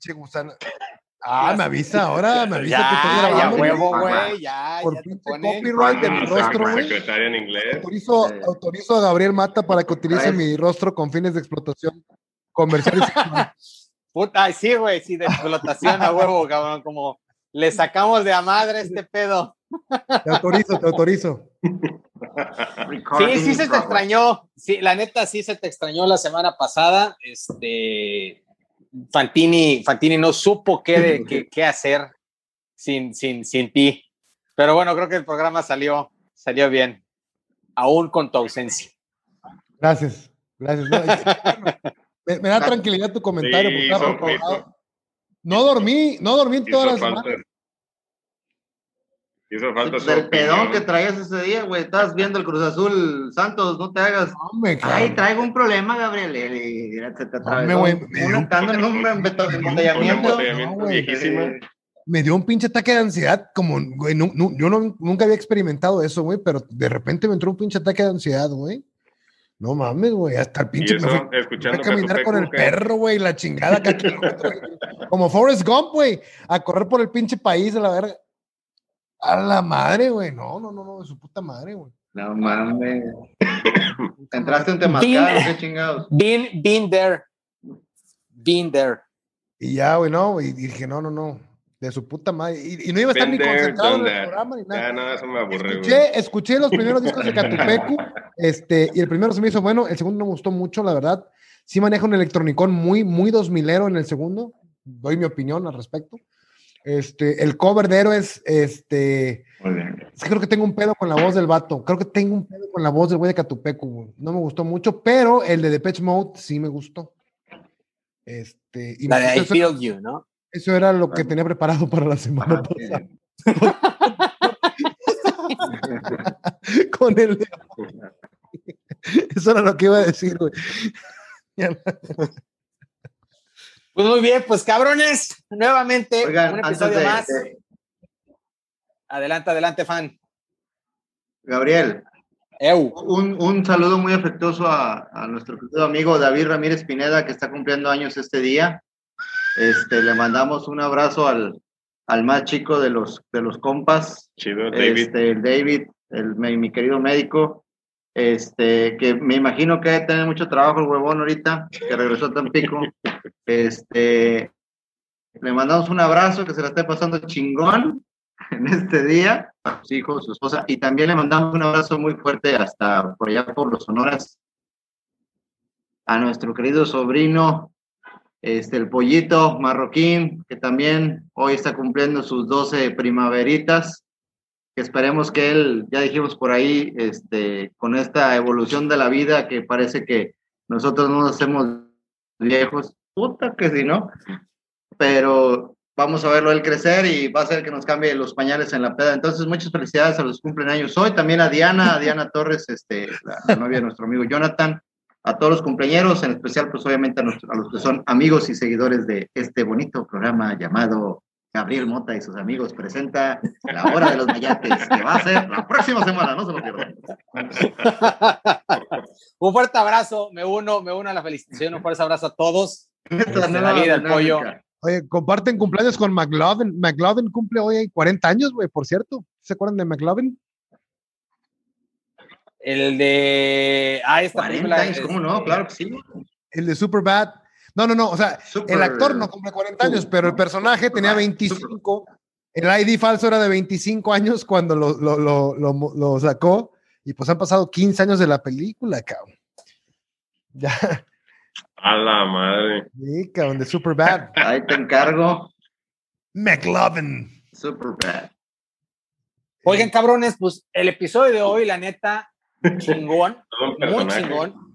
pinche gusano. Ah, me avisa ahora, me avisa ya, que estoy ya grabando. huevo, güey. ya. Por ya pinche copyright de mi rostro, güey. Secretaria en inglés. Autorizo, Sí. autorizo a Gabriel Mata para que utilice mi rostro con fines de explotación comercial. Puta, ay, sí, güey, sí, de explotación a huevo, cabrón, como le sacamos de a madre este pedo. Te autorizo, te autorizo. Sí, sí se te extrañó. Sí, la neta sí se te extrañó la semana pasada. Este Fantini, Fantini no supo qué, de- qué, qué hacer sin, sin, sin ti. Pero bueno, creo que el programa salió, salió bien, aún con tu ausencia. Gracias, gracias. No, me, me da tranquilidad tu comentario. Sí, porque estaba hizo- preocupado. hizo- No dormí, no dormí en toda Hizo la falta. semana. Hizo falta su Del pedón que traías ese día, güey. Estabas viendo el Cruz Azul Santos, no te hagas. Hombre, Ay, traigo un problema, Gabriel. Y se te atravesó Hombre, güey, me dio un ando en un embeto- Un embotellamiento. embotellamiento No, güey. viejísima. me dio un pinche ataque de ansiedad, como, güey, nu- yo no- nunca había experimentado eso, güey, pero de repente me entró un pinche ataque de ansiedad, güey. No mames, güey, hasta el pinche me eso, fui, fui escuchando a caminar con el que- perro, güey, la chingada acá, kilómetro, como Forrest Gump, güey, a correr por el pinche país de la verga. A la madre, güey, no, no, no, no, de su puta madre, güey. No mames. Entraste en temazcal, qué chingados. Been, been there. Been there. Y ya, güey, no, güey, y dije, no, no, no, de su puta madre. Y, y no iba a estar Been ni there, concentrado en el that. programa ni nada. Ya, no, eso me aburre, güey. Escuché, escuché los primeros discos de Catupecu, este, y el primero se me hizo bueno, el segundo no me gustó mucho, la verdad. Sí maneja un electronicón muy, muy 2000ero en el segundo, doy mi opinión al respecto. Este, el cover de Héroes, este, Muy bien. es que creo que tengo un pedo con la voz del vato, creo que tengo un pedo con la voz del güey de Catupecu, no me gustó mucho, pero el de Depeche Mode sí me gustó. Este, y La de I eso, feel you, ¿no? eso era lo que tenía preparado para la semana pasada con el Eso era lo que iba a decir, güey. Pues muy bien, pues cabrones, nuevamente Oigan, un episodio de, más. de- Adelante, adelante, fan. Gabriel, Eu. un, un saludo muy afectuoso a, a nuestro querido amigo David Ramírez Pineda, que está cumpliendo años este día. Este, le mandamos un abrazo al, al más chico de los, de los compas, Chido, David. este, el David, el, mi, mi querido médico, este, que me imagino que debe tener mucho trabajo el huevón ahorita, que regresó a Tampico. Este, le mandamos un abrazo, que se la esté pasando chingón en este día, a sus hijos, su esposa, y también le mandamos un abrazo muy fuerte hasta por allá por los Sonoras a nuestro querido sobrino, este, el pollito marroquín, que también hoy está cumpliendo sus 12 primaveritas esperemos que él, ya dijimos por ahí, este, con esta evolución de la vida que parece que nosotros no nos hacemos viejos, puta que si no, pero vamos a verlo él crecer y va a ser que nos cambie los pañales en la peda. Entonces, muchas felicidades a los cumplen años hoy, también a Diana, a Diana Torres, este, la, la novia de nuestro amigo Jonathan, a todos los cumpleaños, en especial, pues obviamente a, nuestro- a los que son amigos y seguidores de este bonito programa llamado Gabriel Mota y sus amigos presenta La Hora de los Mayates, que va a ser la próxima semana, no se lo pierdan. Un fuerte abrazo, me uno, me uno a la felicitación, un fuerte abrazo a todos. Esta Desde nueva la vida, el pollo. dinámica. Oye, comparten cumpleaños con McLovin. McLovin cumple hoy 40 años, güey, por cierto. ¿Se acuerdan de McLovin? El de. Ah, esta 40 película. años, ¿cómo no? este, Claro que sí. El de Superbad. No, no, no. O sea, Super- el actor no cumple 40 años, pero el personaje tenía 25. El ID falso era de 25 años cuando lo, lo, lo, lo- lo sacó. Y pues han pasado 15 años de la película, cabrón. Ya, A la madre. sí, cabrón, de Superbad. Ahí te encargo. McLovin. Super bad. Oigan, cabrones, pues el episodio de hoy, la neta, chingón, muy chingón.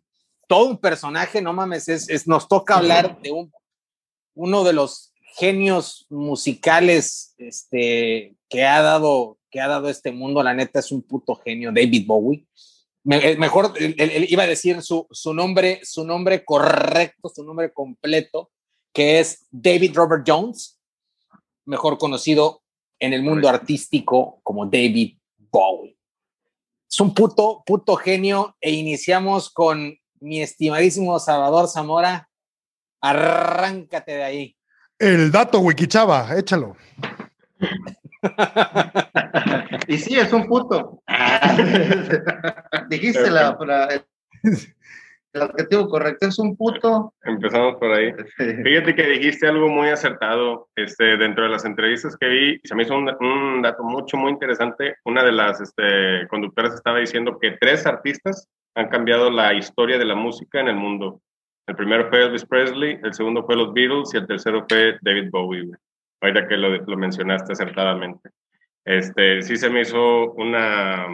Todo un personaje, no mames, es, es- nos toca hablar de un, uno de los genios musicales este, que, ha dado, que ha dado este mundo. La neta es un puto genio, David Bowie. Me- eh, mejor, él- él- él iba a decir su, su nombre, su nombre correcto, su nombre completo, que es David Robert Jones, mejor conocido en el mundo artístico como David Bowie. Es un puto, puto genio e iniciamos con mi estimadísimo Salvador Zamora. Arráncate de ahí. El dato, Wikichava, échalo. Y sí, es un puto. Dijiste la, la- el, adjetivo correcto, es un puto. Empezamos por ahí. Fíjate que dijiste algo muy acertado este, dentro de las entrevistas que vi. Se me hizo un, un dato mucho, muy interesante. Una de las este, conductoras estaba diciendo que tres artistas han cambiado la historia de la música en el mundo. El primero fue Elvis Presley, el segundo fue los Beatles y el tercero fue David Bowie. Ahorita que lo, lo mencionaste acertadamente. Este, sí se me hizo una,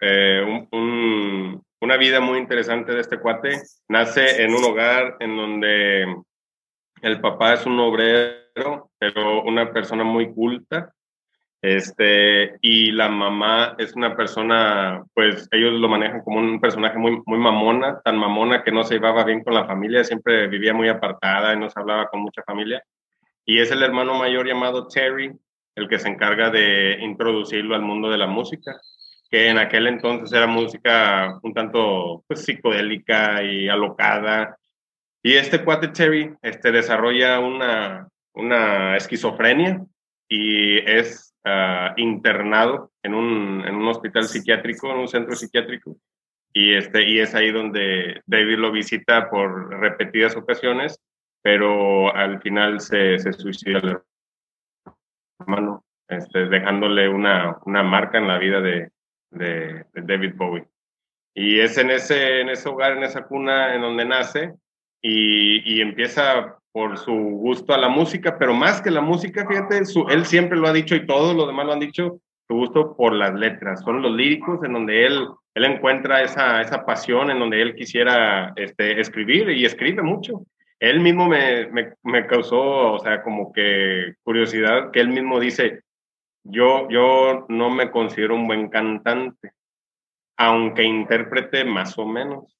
eh, un- un- una vida muy interesante de este cuate. Nace en un hogar en donde el papá es un obrero, pero una persona muy culta. Este, y la mamá es una persona, pues ellos lo manejan como un personaje muy, muy mamona, tan mamona que no se llevaba bien con la familia, siempre vivía muy apartada y no se hablaba con mucha familia. Y es el hermano mayor llamado Terry, el que se encarga de introducirlo al mundo de la música, que en aquel entonces era música un tanto pues, psicodélica y alocada. Y este cuate Terry este, desarrolla una, una esquizofrenia y es ah, internado en un, en un hospital psiquiátrico, en un centro psiquiátrico. Y, este, y es ahí donde David lo visita por repetidas ocasiones, pero al final se, se suicida el hermano, este, dejándole una, una marca en la vida de, de, David Bowie. Y es en ese, en ese hogar, en esa cuna en donde nace y, y empieza por su gusto a la música, pero más que la música, fíjate, su- él siempre lo ha dicho y todos los demás lo han dicho, su gusto por las letras, son los líricos en donde él, él encuentra esa, esa pasión, en donde él quisiera este, escribir y escribe mucho. Él mismo me, me, me causó, o sea, como que curiosidad, que él mismo dice, yo, yo no me considero un buen cantante, aunque intérprete más o menos.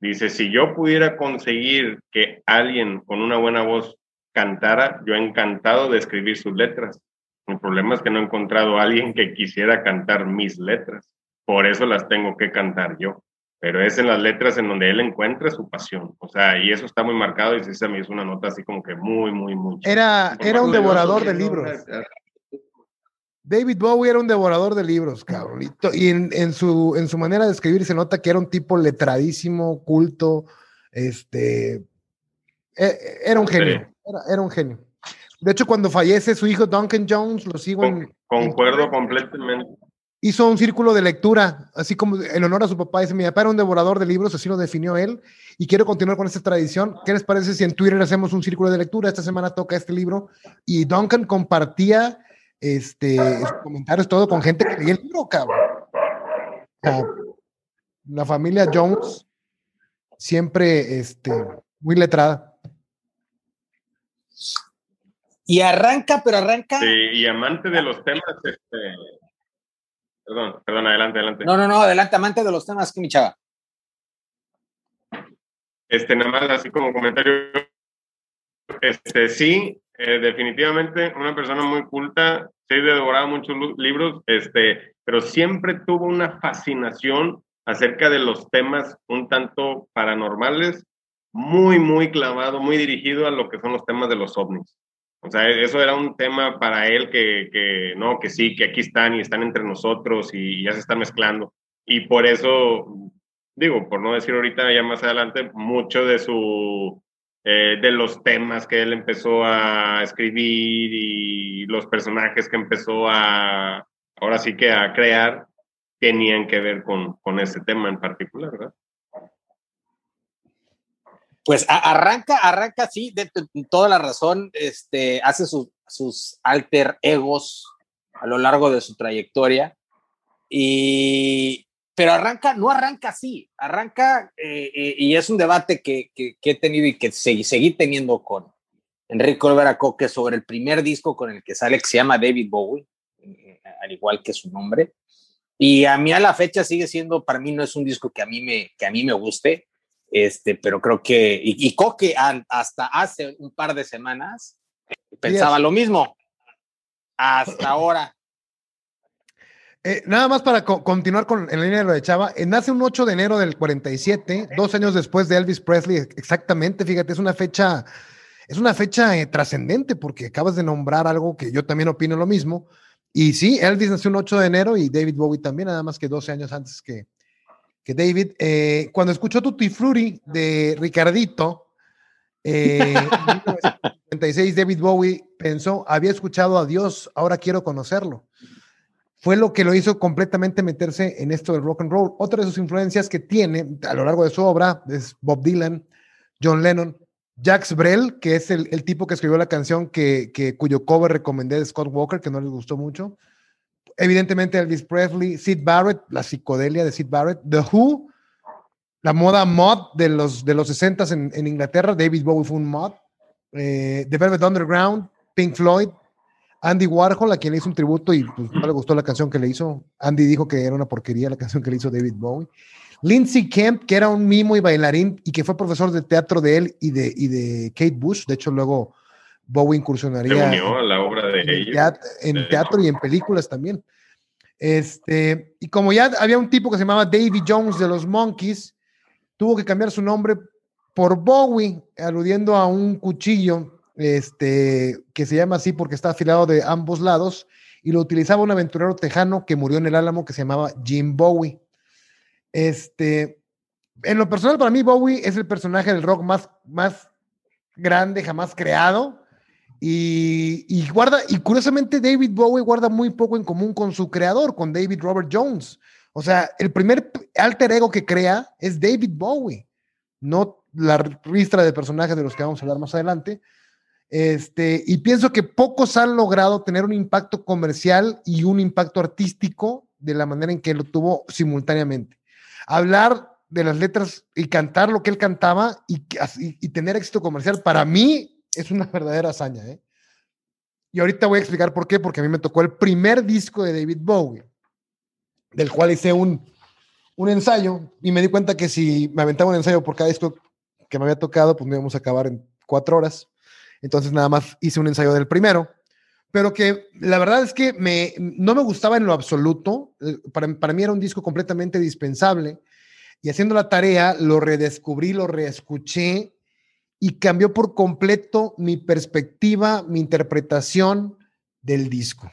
Dice, si yo pudiera conseguir que alguien con una buena voz cantara, yo encantado de escribir sus letras. El problema es que no he encontrado a alguien que quisiera cantar mis letras. Por eso las tengo que cantar yo. Pero es en las letras en donde él encuentra su pasión. O sea, y eso está muy marcado y sí se me hizo una nota así como que muy, muy, muy. Era, era un devorador de libros. David Bowie era un devorador de libros, cabrón. Y, en, en su, en su manera de escribir se nota que era un tipo letradísimo, culto, este, e- era un genio, era, era un genio. De hecho, cuando fallece su hijo Duncan Jones, lo sigo en, Con- concuerdo completamente. hizo un círculo de lectura, así como en honor a su papá. Dice, mi papá era un devorador de libros, así lo definió él, y quiero continuar con esta tradición. ¿Qué les parece si en Twitter hacemos un círculo de lectura? Esta semana toca este libro, y Duncan compartía este, comentarios, todo con gente que leía el libro, cabrón. La familia Jones siempre este, muy letrada. Y arranca, pero arranca. Sí, y amante de los temas, este. Perdón, perdón, adelante, adelante. No, no, no, adelante, amante de los temas que mi chava. Este, nada más así como comentario. Este, sí, eh, definitivamente una persona muy culta, sí devoraba muchos libros, este, pero siempre tuvo una fascinación acerca de los temas un tanto paranormales, muy, muy clavado, muy dirigido a lo que son los temas de los ovnis. O sea, eso era un tema para él que, que no, que sí, que aquí están y están entre nosotros y ya se están mezclando. Y por eso, digo, por no decir ahorita, ya más adelante, mucho de su, eh, de los temas que él empezó a escribir y los personajes que empezó a, ahora sí que a crear, tenían que ver con, con ese tema en particular, ¿verdad? Pues arranca, arranca, sí, de, toda la razón, este, hace sus, sus alter egos a lo largo de su trayectoria. Y, pero arranca, no arranca así, arranca, eh, eh, y es un debate que, que- que he tenido y que se- seguí teniendo con Enrique Olvera Coque sobre el primer disco con el que sale, que se llama David Bowie, eh, al igual que su nombre. Y a mí a la fecha sigue siendo, para mí no es un disco que a mí me, que a mí me guste, este, pero creo que, y, y Coque hasta hace un par de semanas pensaba Yes. lo mismo. Hasta ahora. Eh, nada más para co- continuar con en la línea de lo de Chava, eh, nace un 8 de enero del 47, dos años después de Elvis Presley, exactamente, fíjate, es una fecha es una fecha eh, trascendente porque acabas de nombrar algo que yo también opino lo mismo. Y sí, Elvis nació un 8 de enero y David Bowie también, nada más que 12 años antes que, que David. Cuando escuchó Tutti Frutti de Ricardito, en 1956 David Bowie pensó, había escuchado a Dios, ahora quiero conocerlo. Fue lo que lo hizo completamente meterse en esto del rock and roll. Otra de sus influencias que tiene a lo largo de su obra es Bob Dylan, John Lennon, Jacques Brel, que es el, tipo que escribió la canción que, cuyo cover recomendé de Scott Walker, que no les gustó mucho. Evidentemente Elvis Presley, Sid Barrett, la psicodelia de Sid Barrett, The Who, la moda mod de los, de los 60 en, en Inglaterra, David Bowie fue un mod, eh, The Velvet Underground, Pink Floyd, Andy Warhol, a quien le hizo un tributo y pues, no le gustó la canción que le hizo. Andy dijo que era una porquería la canción que le hizo David Bowie. Lindsay Kemp, que era un mimo y bailarín y que fue profesor de teatro de él y de, y de Kate Bush. De hecho, luego Bowie incursionaría unió a la obra de en, ellos, en teatro y en películas también. Este, y como ya había un tipo que se llamaba Davy Jones de los Monkeys, tuvo que cambiar su nombre por Bowie, aludiendo a un cuchillo este, que se llama así porque está afilado de ambos lados, y lo utilizaba un aventurero tejano que murió en el Álamo que se llamaba Jim Bowie. Este, en lo personal, para mí, Bowie es el personaje del rock más, más grande jamás creado. Y, guarda, y curiosamente, David Bowie guarda muy poco en común con su creador, con David Robert Jones. O sea, el primer alter ego que crea es David Bowie, no la ristra de personajes de los que vamos a hablar más adelante. Este, y pienso que pocos han logrado tener un impacto comercial y un impacto artístico de la manera en que lo tuvo simultáneamente hablar de las letras y cantar lo que él cantaba y, tener éxito comercial, para mí es una verdadera hazaña. ¿eh? Y ahorita voy a explicar por qué, porque a mí me tocó el primer disco de David Bowie, del cual hice un, un ensayo y me di cuenta que si me aventaba un ensayo por cada disco que me había tocado, pues no íbamos a acabar en cuatro horas. Entonces nada más hice un ensayo del primero pero que la verdad es que me, no me gustaba en lo absoluto. Eh, para, mí era un disco completamente dispensable. Y haciendo la tarea, lo redescubrí, lo reescuché y cambió por completo mi perspectiva, mi interpretación del disco.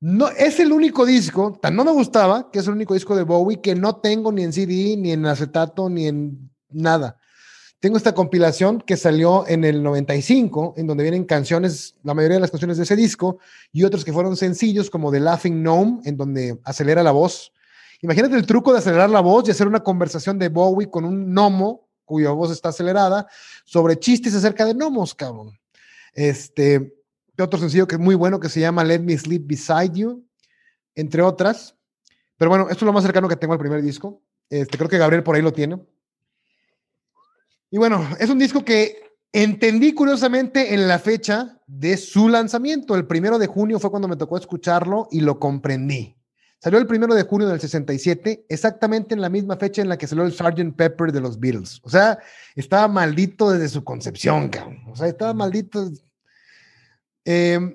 No, es el único disco, tan no me gustaba, que es el único disco de Bowie que no tengo ni en CD, ni en acetato, ni en nada. Tengo esta compilación que salió en el 95, en donde vienen canciones, la mayoría de las canciones de ese disco, y otros que fueron sencillos, como The Laughing Gnome, en donde acelera la voz. Imagínate el truco de acelerar la voz y hacer una conversación de Bowie con un gnomo, cuya voz está acelerada, sobre chistes acerca de gnomos, cabrón. Este, otro sencillo que es muy bueno, que se llama Let Me Sleep Beside You, entre otras. Pero bueno, esto es lo más cercano que tengo al primer disco. Este, creo que Gabriel por ahí lo tiene. Y bueno, es un disco que entendí curiosamente en la fecha de su lanzamiento. El primero de junio fue cuando me tocó escucharlo y lo comprendí. Salió el primero de junio del 67, exactamente en la misma fecha en la que salió el Sgt. Pepper de los Beatles. O sea, estaba maldito desde su concepción, cabrón. O sea, estaba maldito. Em,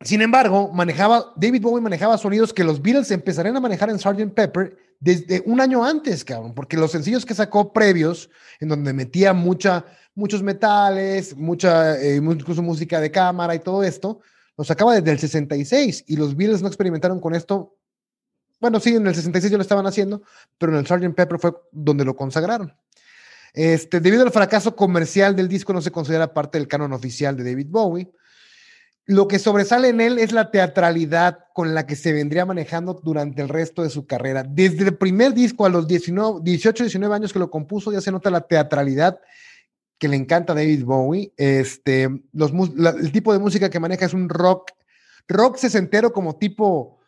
sin embargo, manejaba, David Bowie manejaba sonidos que los Beatles empezarían a manejar en Sgt. Pepper desde un año antes, cabrón, porque los sencillos que sacó previos, en donde metía mucha, muchos metales, mucha, eh, incluso música de cámara y todo esto, los sacaba desde el 66 y los Beatles no experimentaron con esto. Bueno, sí, en el 66 ya lo estaban haciendo, pero en el Sgt. Pepper fue donde lo consagraron. Este, debido al fracaso comercial del disco, no se considera parte del canon oficial de David Bowie. Lo que sobresale en él es la teatralidad con la que se vendría manejando durante el resto de su carrera. Desde el primer disco a los 19, 18, 19 años que lo compuso, ya se nota la teatralidad que le encanta a David Bowie. Este, el tipo de música que maneja es un rock, rock sesentero como tipo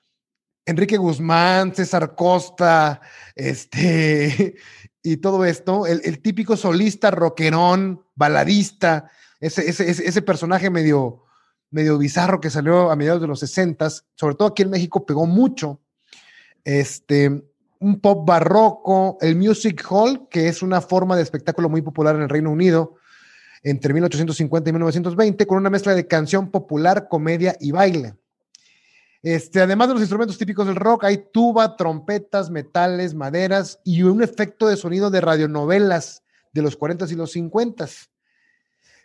Enrique Guzmán, César Costa, este, y todo esto. El, típico solista, rockerón, baladista, ese, ese, ese personaje medio medio bizarro que salió a mediados de los 60, sobre todo aquí en México pegó mucho. Este, un pop barroco, el music hall, que es una forma de espectáculo muy popular en el Reino Unido entre 1850 y 1920, con una mezcla de canción popular, comedia y baile. Este, además de los instrumentos típicos del rock, hay tuba, trompetas, metales, maderas y un efecto de sonido de radionovelas de los 40 y los 50.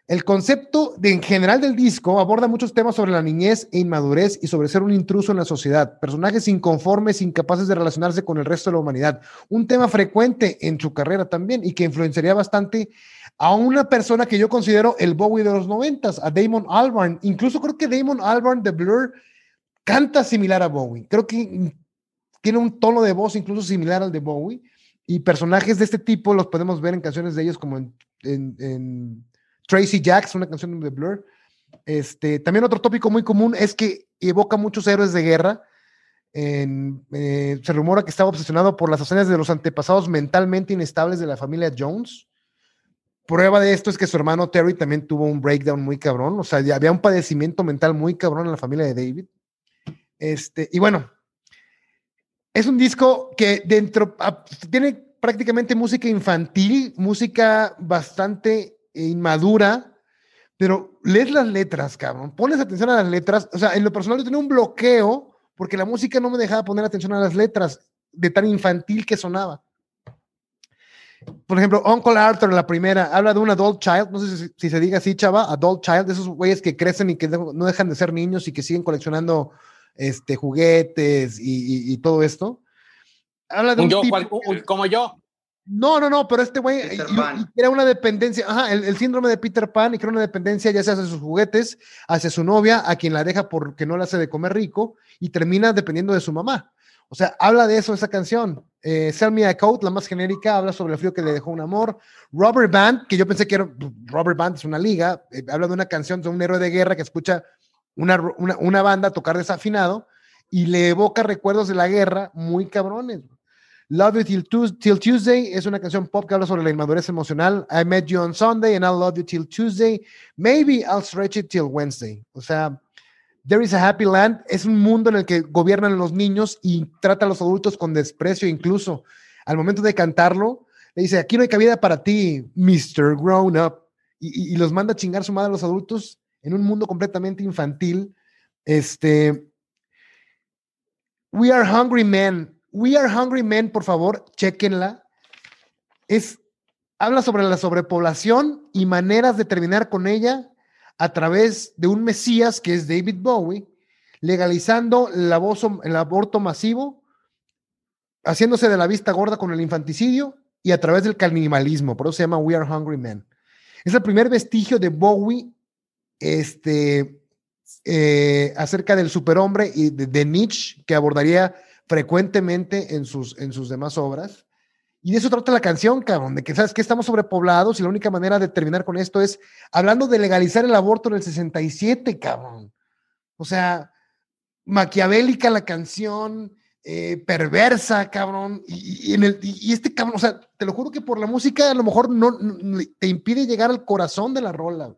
El concepto de, en general del disco aborda muchos temas sobre la niñez e inmadurez y sobre ser un intruso en la sociedad, personajes inconformes, incapaces de relacionarse con el resto de la humanidad. Un tema frecuente en su carrera también y que influenciaría bastante a una persona que yo considero el Bowie de los noventas, a Damon Albarn. Incluso creo que Damon Albarn de Blur canta similar a Bowie. Creo que tiene un tono de voz incluso similar al de Bowie. Y personajes de este tipo los podemos ver en canciones de ellos como en Tracy Jacks, una canción de Blur. Este, también otro tópico muy común es que evoca muchos héroes de guerra. Eh, se rumora que estaba obsesionado por las hazañas de los antepasados mentalmente inestables de la familia Jones. Prueba de esto es que su hermano Terry también tuvo un breakdown muy cabrón, o sea, había un padecimiento mental muy cabrón en la familia de David. Este, y bueno, es un disco que dentro ah, tiene prácticamente música infantil, música bastante inmadura, pero lees las letras, cabrón. Pones atención a las letras. O sea, en lo personal yo tenía un bloqueo porque la música no me dejaba poner atención a las letras de tan infantil que sonaba. Por ejemplo, Uncle Arthur, la primera, habla de un adult child, no sé si, se diga así, chava, adult child, de esos güeyes que crecen y que no dejan de ser niños y que siguen coleccionando este, juguetes y, todo esto. Habla de un, yo, como yo. No, no, no, pero este güey era una dependencia, ajá, el, síndrome de Peter Pan y crea una dependencia ya sea hacia sus juguetes, hacia su novia, a quien la deja porque no le hace de comer rico y termina dependiendo de su mamá. O sea, habla de eso esa canción. Eh, Sell Me a Coat, la más genérica, habla sobre el frío que le dejó un amor. Robert Band, que yo pensé que era, Robert Band es una liga, eh, habla de una canción de un héroe de guerra que escucha una, una, una banda tocar desafinado y le evoca recuerdos de la guerra muy cabrones. Love You Till, Tuesday es una canción pop que habla sobre la inmadurez emocional. I Met You on Sunday and I'll Love You Till Tuesday. Maybe I'll Stretch It Till Wednesday. O sea, There is a Happy Land es un mundo en el que gobiernan los niños y trata a los adultos con desprecio. Incluso al momento de cantarlo, le dice: Aquí no hay cabida para ti, Mr. Grown Up. Y, y los manda a chingar su madre a los adultos en un mundo completamente infantil. Este. We are hungry men We Are Hungry Men, por favor, chequenla. Es, habla sobre la sobrepoblación y maneras de terminar con ella a través de un Mesías que es David Bowie, legalizando el, el aborto masivo, haciéndose de la vista gorda con el infanticidio y a través del canibalismo. Por eso se llama We Are Hungry Men. Es el primer vestigio de Bowie este, eh, acerca del superhombre y de Nietzsche que abordaría frecuentemente en sus, en sus demás obras. Y de eso trata la canción, cabrón, de que sabes que estamos sobrepoblados y la única manera de terminar con esto es hablando de legalizar el aborto en el 67, cabrón. O sea, maquiavélica la canción, eh, perversa, cabrón. Y, en el, y, este cabrón, o sea, te lo juro que por la música a lo mejor no, te impide llegar al corazón de la rola.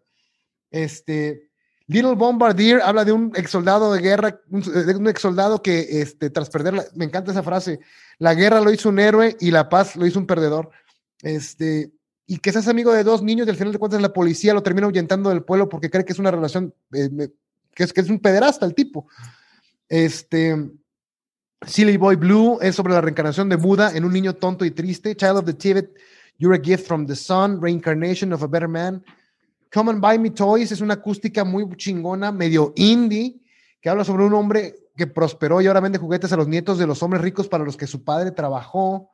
Este, Little Bombardier habla de un ex soldado de guerra, de un ex soldado que este, tras perder, me encanta esa frase, la guerra lo hizo un héroe y la paz lo hizo un perdedor. Este, y que seas amigo de dos niños y al final de cuentas la policía lo termina ahuyentando del pueblo porque cree que es una relación, eh, que, es, que es un pederasta el tipo. Este, Silly Boy Blue es sobre la reencarnación de Buda en un niño tonto y triste. Child of the Tibet, You're a Gift from the Sun, Reincarnation of a Better Man. Come and Buy Me Toys es una acústica muy chingona, medio indie, que habla sobre un hombre que prosperó y ahora vende juguetes a los nietos de los hombres ricos para los que su padre trabajó.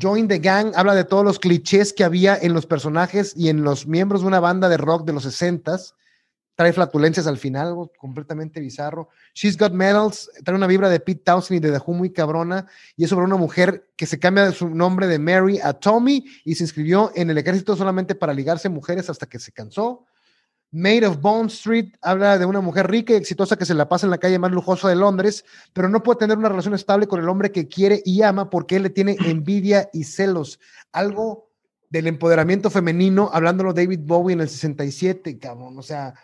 Join the Gang habla de todos los clichés que había en los personajes y en los miembros de una banda de rock de los 60s trae flatulencias al final, algo completamente bizarro. She's Got Medals, trae una vibra de Pete Townsend y de Who muy cabrona, y es sobre una mujer que se cambia de su nombre de Mary a Tommy y se inscribió en el ejército solamente para ligarse mujeres hasta que se cansó. Made of Bone Street habla de una mujer rica y exitosa que se la pasa en la calle más lujosa de Londres, pero no puede tener una relación estable con el hombre que quiere y ama porque él le tiene envidia y celos. Algo del empoderamiento femenino, hablándolo David Bowie en el 67, cabrón. O sea,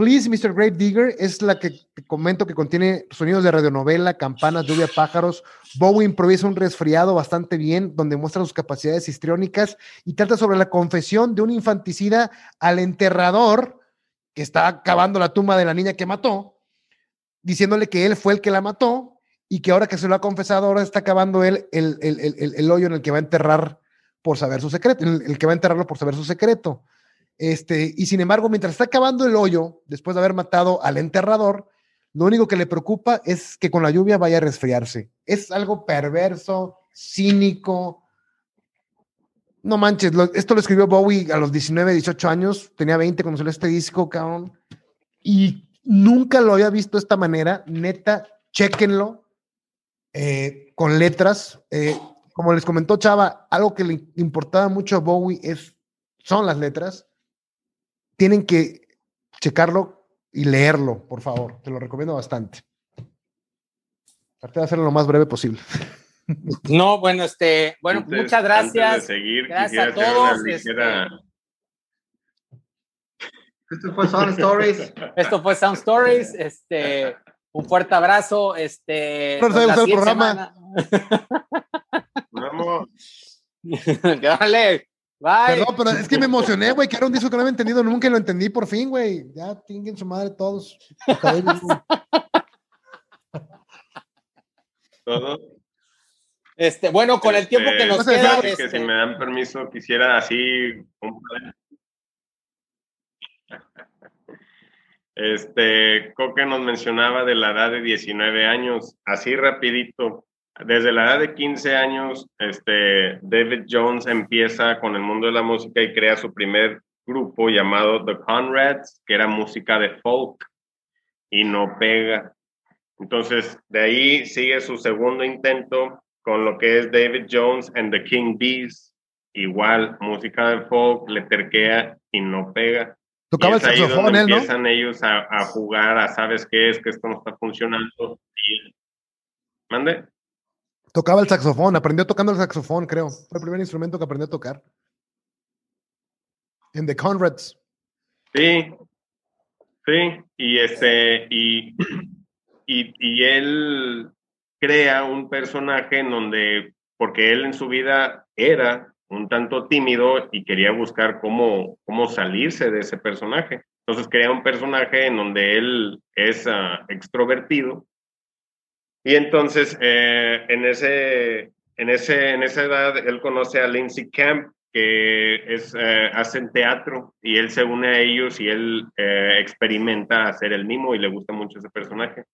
Please, Mr. Grave Digger es la que comento que contiene sonidos de radionovela, campanas, lluvia, pájaros. Bowie improvisa un resfriado bastante bien, donde muestra sus capacidades histriónicas y trata sobre la confesión de un infanticida al enterrador que está acabando la tumba de la niña que mató, diciéndole que él fue el que la mató y que ahora que se lo ha confesado, ahora está acabando él el, el hoyo en el que va a enterrar por saber su secreto, el, que va a enterrarlo por saber su secreto. Este, y sin embargo, mientras está acabando el hoyo, después de haber matado al enterrador, lo único que le preocupa es que con la lluvia vaya a resfriarse. Es algo perverso, cínico. No manches, esto lo escribió Bowie a los 19, 18 años, tenía 20 cuando salió este disco, cabrón. Y nunca lo había visto de esta manera. Neta, chequenlo eh, con letras. Eh, como les comentó Chava, algo que le importaba mucho a Bowie es, son las letras. Tienen que checarlo y leerlo, por favor. Te lo recomiendo bastante. Traté de hacerlo lo más breve posible. No, bueno, este, bueno, muchas gracias. gracias a todos. Este, esto fue Sound Stories. Esto fue Sound Stories. Este, un fuerte abrazo. Este, no el programa. Vamos. Dale. Bye. Perdón, pero es que me emocioné, güey, que era un disco que no había entendido nunca y lo entendí por fin, güey. Ya tinguen su madre todos. ¿Todo? Este, bueno, con el tiempo que nos queda. Que si me dan permiso, quisiera así. Este, Coque nos mencionaba de la edad de 19 años, así rapidito. Desde la edad de 15 años, este, David Jones empieza con el mundo de la música y crea su primer grupo llamado The Conrads, que era música de folk y no pega. Entonces, de ahí sigue su segundo intento con lo que es David Jones and the King Bees, igual música de folk, le terquea y no pega. Tocaba el saxofón, él, ¿no? Empiezan ellos a, a, jugar a, ¿sabes qué es? Que esto no está funcionando. Y... ¿Mande? Tocaba el saxofón, aprendió tocando el saxofón, creo. Fue el primer instrumento que aprendió a tocar. En The Conrads. Sí, sí, y este, y, y, y él crea un personaje en donde, porque él en su vida era un tanto tímido y quería buscar cómo, cómo salirse de ese personaje. Entonces crea un personaje en donde él es uh, extrovertido y entonces eh, en, ese, en, ese, en esa edad él conoce a Lindsay Camp, que es, eh, hacen teatro y él se une a ellos y él eh, experimenta hacer el mimo y le gusta mucho ese personaje.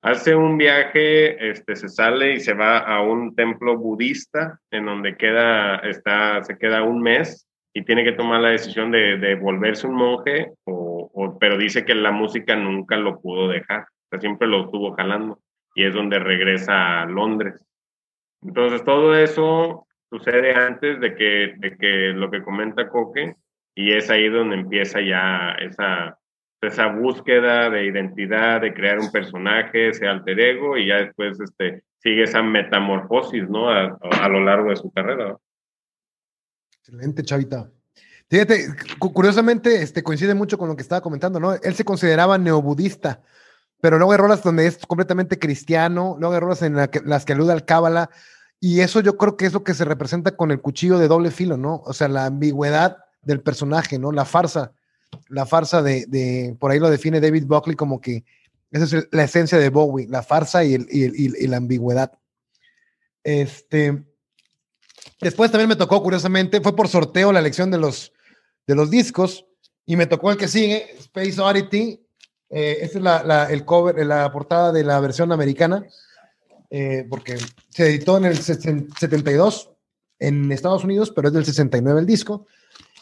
Hace un viaje, este, se sale y se va a un templo budista en donde queda, está, se queda un mes y tiene que tomar la decisión de, de volverse un monje, o, o, pero dice que la música nunca lo pudo dejar, o sea, siempre lo estuvo jalando y es donde regresa a Londres. Entonces, todo eso sucede antes de que, de que lo que comenta Coque, y es ahí donde empieza ya esa, esa búsqueda de identidad, de crear un personaje, ese alter ego, y ya después este, sigue esa metamorfosis, ¿no? A, a lo largo de su carrera. Excelente, Chavita. Fíjate, curiosamente, este, coincide mucho con lo que estaba comentando, ¿no? Él se consideraba neobudista pero luego hay rolas donde es completamente cristiano, luego hay rolas en las que alude al cábala, y eso yo creo que es lo que se representa con el cuchillo de doble filo, ¿no? O sea, la ambigüedad del personaje, ¿no? La farsa, la farsa de, por ahí lo define David Buckley como que esa es la esencia de Bowie, la farsa y, el, y, la ambigüedad. Este, después también me tocó, curiosamente, fue por sorteo la elección de los, de los discos, y me tocó el que sigue, Space Oddity, eh, esta es la, el cover, la portada de la versión americana, eh, porque se editó en el 72 en Estados Unidos, pero es del 69 el disco.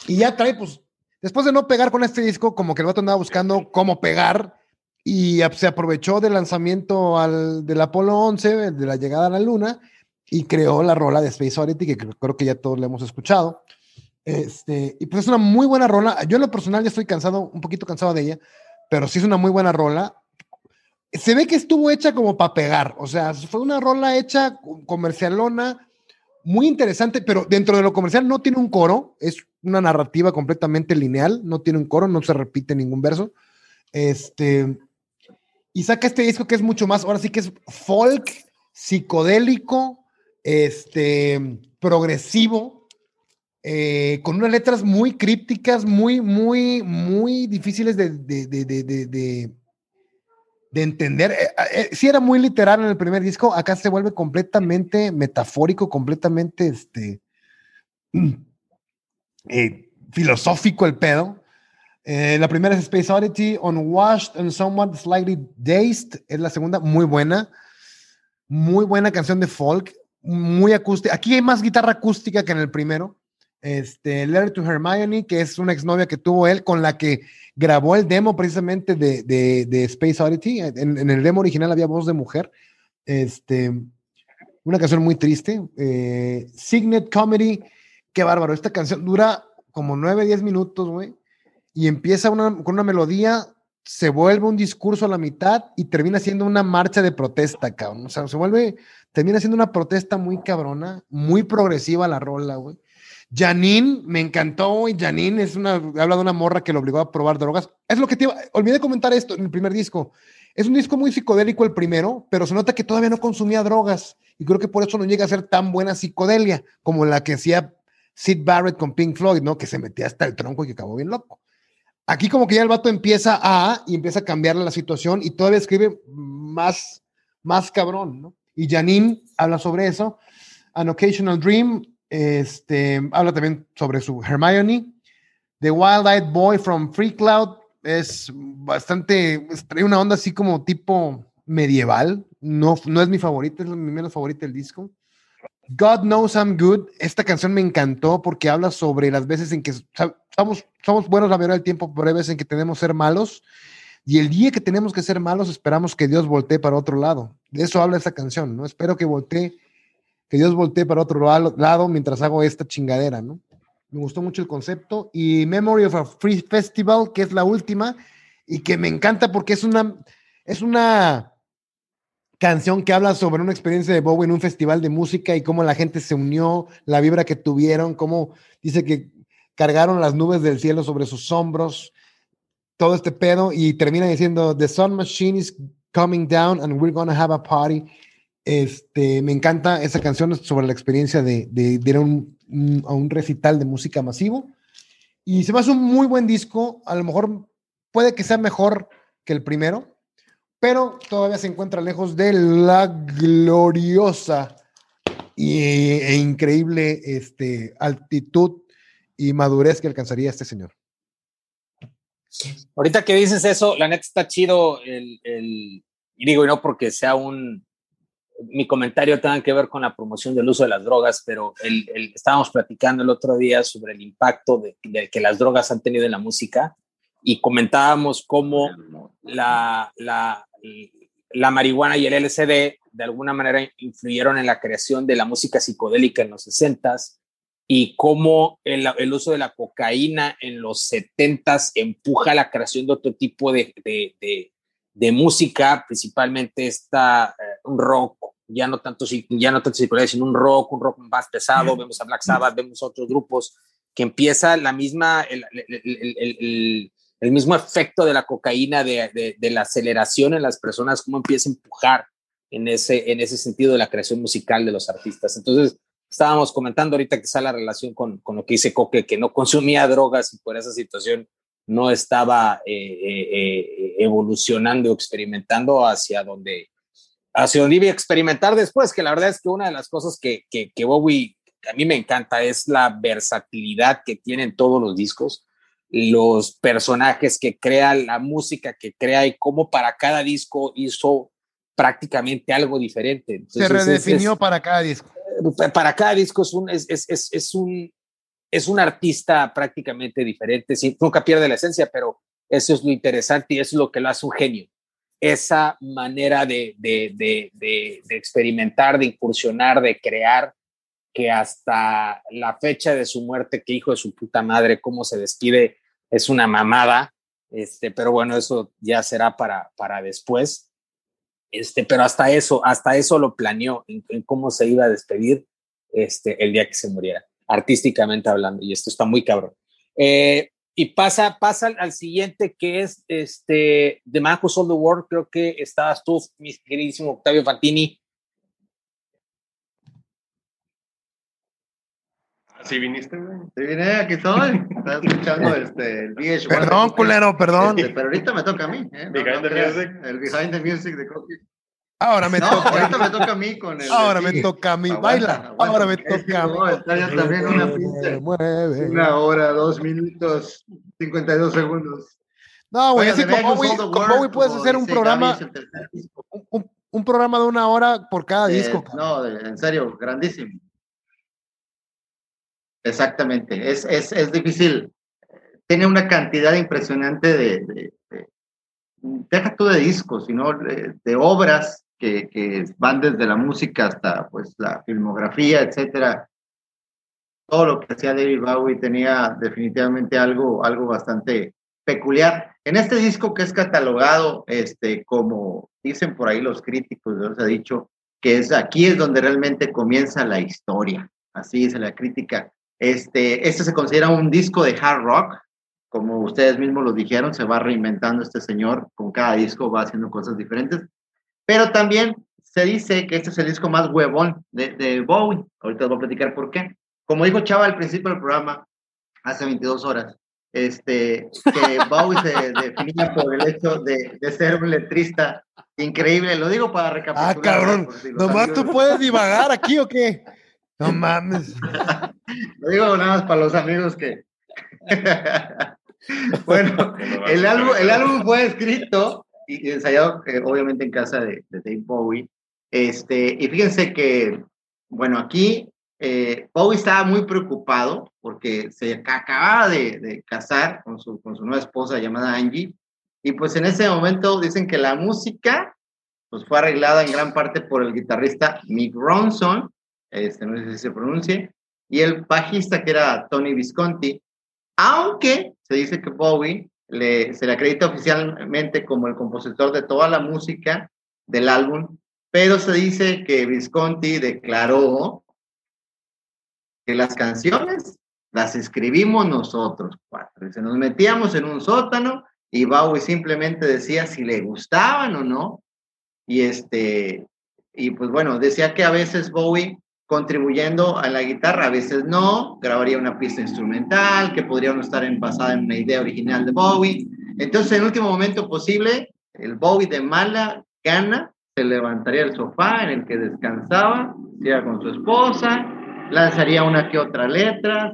Y ya trae, pues, después de no pegar con este disco, como que el vato andaba buscando cómo pegar y se aprovechó del lanzamiento al, del Apolo 11, de la llegada a la Luna, y creó la rola de Space Oddity, que creo que ya todos le hemos escuchado. Este, y pues es una muy buena rola. Yo en lo personal ya estoy cansado, un poquito cansado de ella, pero sí es una muy buena rola. Se ve que estuvo hecha como para pegar, o sea, fue una rola hecha comercialona, muy interesante, pero dentro de lo comercial no tiene un coro, es una narrativa completamente lineal, no tiene un coro, no se repite ningún verso. Este, y saca este disco que es mucho más, ahora sí que es folk, psicodélico, este, progresivo, eh, con unas letras muy crípticas, muy, muy, muy difíciles de, de, de, de entender. Eh, eh, si era muy literal en el primer disco, acá se vuelve completamente metafórico, completamente este, filosófico el pedo. Eh, la primera es Space Oddity, Unwashed and Somewhat Slightly Dazed. Es la segunda, muy buena. Muy buena canción de folk, muy acústica. Aquí hay más guitarra acústica que en el primero. Este, Letter to Hermione, que es una exnovia que tuvo él, con la que grabó el demo precisamente de, de, Space Oddity. En, en, el demo original había voz de mujer. Este, una canción muy triste. Eh, Signet Comedy, qué bárbaro. Esta canción dura como 9, 10 minutos, güey. Y empieza una, con una melodía, se vuelve un discurso a la mitad y termina siendo una marcha de protesta, cabrón. O sea, se vuelve, termina siendo una protesta muy cabrona, muy progresiva la rola, güey. Janine, me encantó, y Janine es una, habla de una morra que lo obligó a probar drogas. Es lo que te iba, olvidé comentar esto en el primer disco. Es un disco muy psicodélico el primero, pero se nota que todavía no consumía drogas y creo que por eso no llega a ser tan buena psicodelia como la que hacía Sid Barrett con Pink Floyd, ¿no? Que se metía hasta el tronco y que acabó bien loco. Aquí como que ya el vato empieza a y empieza a cambiarle la situación y todavía escribe más, más cabrón, ¿no? Y Janine habla sobre eso. An Occasional Dream, este, habla también sobre su Hermione. The Wild-Eyed Boy from Free Cloud, es bastante, trae una onda así como tipo medieval, no, no es mi favorita, es mi menos favorita del disco. God Knows I'm Good, esta canción me encantó porque habla sobre las veces en que somos, somos buenos la mayoría del tiempo, pero en que tenemos que ser malos. Y el día que tenemos que ser malos, esperamos que Dios voltee para otro lado. De eso habla esta canción, ¿no? Espero que voltee, que Dios voltee para otro lado mientras hago esta chingadera, ¿no? Me gustó mucho el concepto. Y Memory of a Free Festival, que es la última, y que me encanta porque es una, es una canción que habla sobre una experiencia de Bowie en un festival de música y cómo la gente se unió, la vibra que tuvieron, cómo dice que cargaron las nubes del cielo sobre sus hombros, todo este pedo, y termina diciendo, The Sun Machine is coming down and we're gonna have a party. Este, me encanta esa canción sobre la experiencia de, de, ir a un, a un recital de música masivo. Y se me hace un muy buen disco. A lo mejor puede que sea mejor que el primero, pero todavía se encuentra lejos de la gloriosa e increíble este, altitud y madurez que alcanzaría este señor. Ahorita que dices eso, la neta está chido y digo, y no porque sea un, mi comentario tenga que ver con la promoción del uso de las drogas, pero el, el, estábamos platicando el otro día sobre el impacto de, de, que las drogas han tenido en la música y comentábamos cómo la, la, la marihuana y el LSD de alguna manera influyeron en la creación de la música psicodélica en los 60 y cómo el, el, uso de la cocaína en los 70 empuja la creación de otro tipo de, de, de, de música, principalmente esta eh, un rock, ya no tanto ya no tanto psicología, sino un rock, un rock más pesado, vemos a Black Sabbath, vemos a otros grupos que empieza la misma el, el, el mismo efecto de la cocaína de, de, de, la aceleración en las personas, cómo empieza a empujar en ese en ese sentido de la creación musical de los artistas. Entonces, estábamos comentando ahorita que está la relación con, con lo que dice Coque, que no consumía drogas y por esa situación no estaba eh, eh, eh, evolucionando experimentando hacia donde, hacia donde iba a experimentar después, que la verdad es que una de las cosas que, que, que Bowie a mí me encanta es la versatilidad que tienen todos los discos, los personajes que crea, la música que crea y cómo para cada disco hizo prácticamente algo diferente. Entonces, Se redefinió es, es, para cada disco. Para cada disco es un, es, es, es un, es un artista prácticamente diferente, sí, nunca pierde la esencia, pero eso es lo interesante y eso es lo que lo hace un genio. Esa manera de, de, de, de, experimentar, de incursionar, de crear, que hasta la fecha de su muerte, que hijo de su puta madre, cómo se despide, es una mamada. Este, pero bueno, eso ya será para, para después. Este, pero hasta eso, hasta eso lo planeó en, en cómo se iba a despedir este, el día que se muriera artísticamente hablando, y esto está muy cabrón. Eh, y pasa, pasa al siguiente que es este The Man Who Sold the World, creo que estabas tú, mi queridísimo Octavio Fantini. ¿Sí viniste, güey? Sí vine, aquí estoy. Estaba escuchando este, el VH1. Perdón, culero, perdón. Este, pero ahorita me toca a mí. ¿eh? Behind no, the Music. El Behind the Music de Coqui. Ahora me No, toca. ahorita me toca a mí con el. Ahora me toca a mí. Aguanta, Baila. aguanta, Ahora me toca a no, mí. está ya también una pinche- Mueve. Una hora, dos minutos, 52 segundos. No, güey, Bueno, así Vehicles Bowie, puedes como hacer un programa, un, programa de una hora por cada Eh, disco. no, en serio, grandísimo. Exactamente, es, es, es difícil. Tiene una cantidad impresionante de, de- de- deja tú de discos, sino de, de obras que, van desde la música hasta pues la filmografía, etcétera. Todo lo que hacía David Bowie tenía definitivamente algo, algo bastante peculiar. En este disco que es catalogado, este, como dicen por ahí los críticos, los ha dicho, que es aquí es donde realmente comienza la historia. Así dice la crítica. Este, este se considera un disco de hard rock, como ustedes mismos lo dijeron, se va reinventando este señor, con cada disco va haciendo cosas diferentes, pero también se dice que este es el disco más huevón de, de Bowie. Ahorita les voy a platicar por qué. Como dijo Chava al principio del programa, hace 22 horas, este, que Bowie se definía por el hecho de, de ser un letrista increíble. Lo digo para recapitular. Ah, cabrón. si Nomás tú puedes divagar aquí o qué? No mames. Lo digo nada más para los amigos que. bueno, el álbum, el álbum fue escrito y ensayado, eh, obviamente, en casa de, Dave Bowie. Este, y fíjense que, bueno, aquí eh, Bowie estaba muy preocupado porque se acababa de, de casar con su, con su nueva esposa llamada Angie. Y pues en ese momento dicen que la música pues fue arreglada en gran parte por el guitarrista Mick Ronson, este, no sé si se pronuncie, y el bajista que era Tony Visconti, aunque se dice que Bowie se le acredita oficialmente como el compositor de toda la música del álbum, pero se dice que Visconti declaró que las canciones las escribimos nosotros cuatro. Se nos metíamos en un sótano y Bowie simplemente decía si le gustaban o no. Y este, y pues bueno, decía que a veces Bowie contribuyendo a la guitarra, a veces no, grabaría una pista instrumental que podría no estar basada en una idea original de Bowie. Entonces, en el último momento posible, el Bowie de mala gana se levantaría del sofá en el que descansaba, iba con su esposa, lanzaría una que otra letra,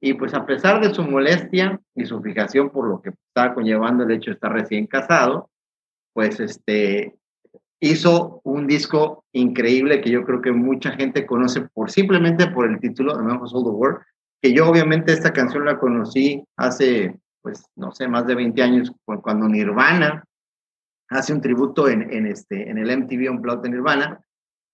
y pues a pesar de su molestia y su fijación por lo que estaba conllevando el hecho de estar recién casado, pues este, hizo un disco increíble que yo creo que mucha gente conoce por simplemente por el título, The Man Who Sold the World, que yo obviamente esta canción la conocí hace, pues, no sé, más de 20 años, cu- cuando Nirvana hace un tributo en, en, este, en el MTV Unplugged de Nirvana,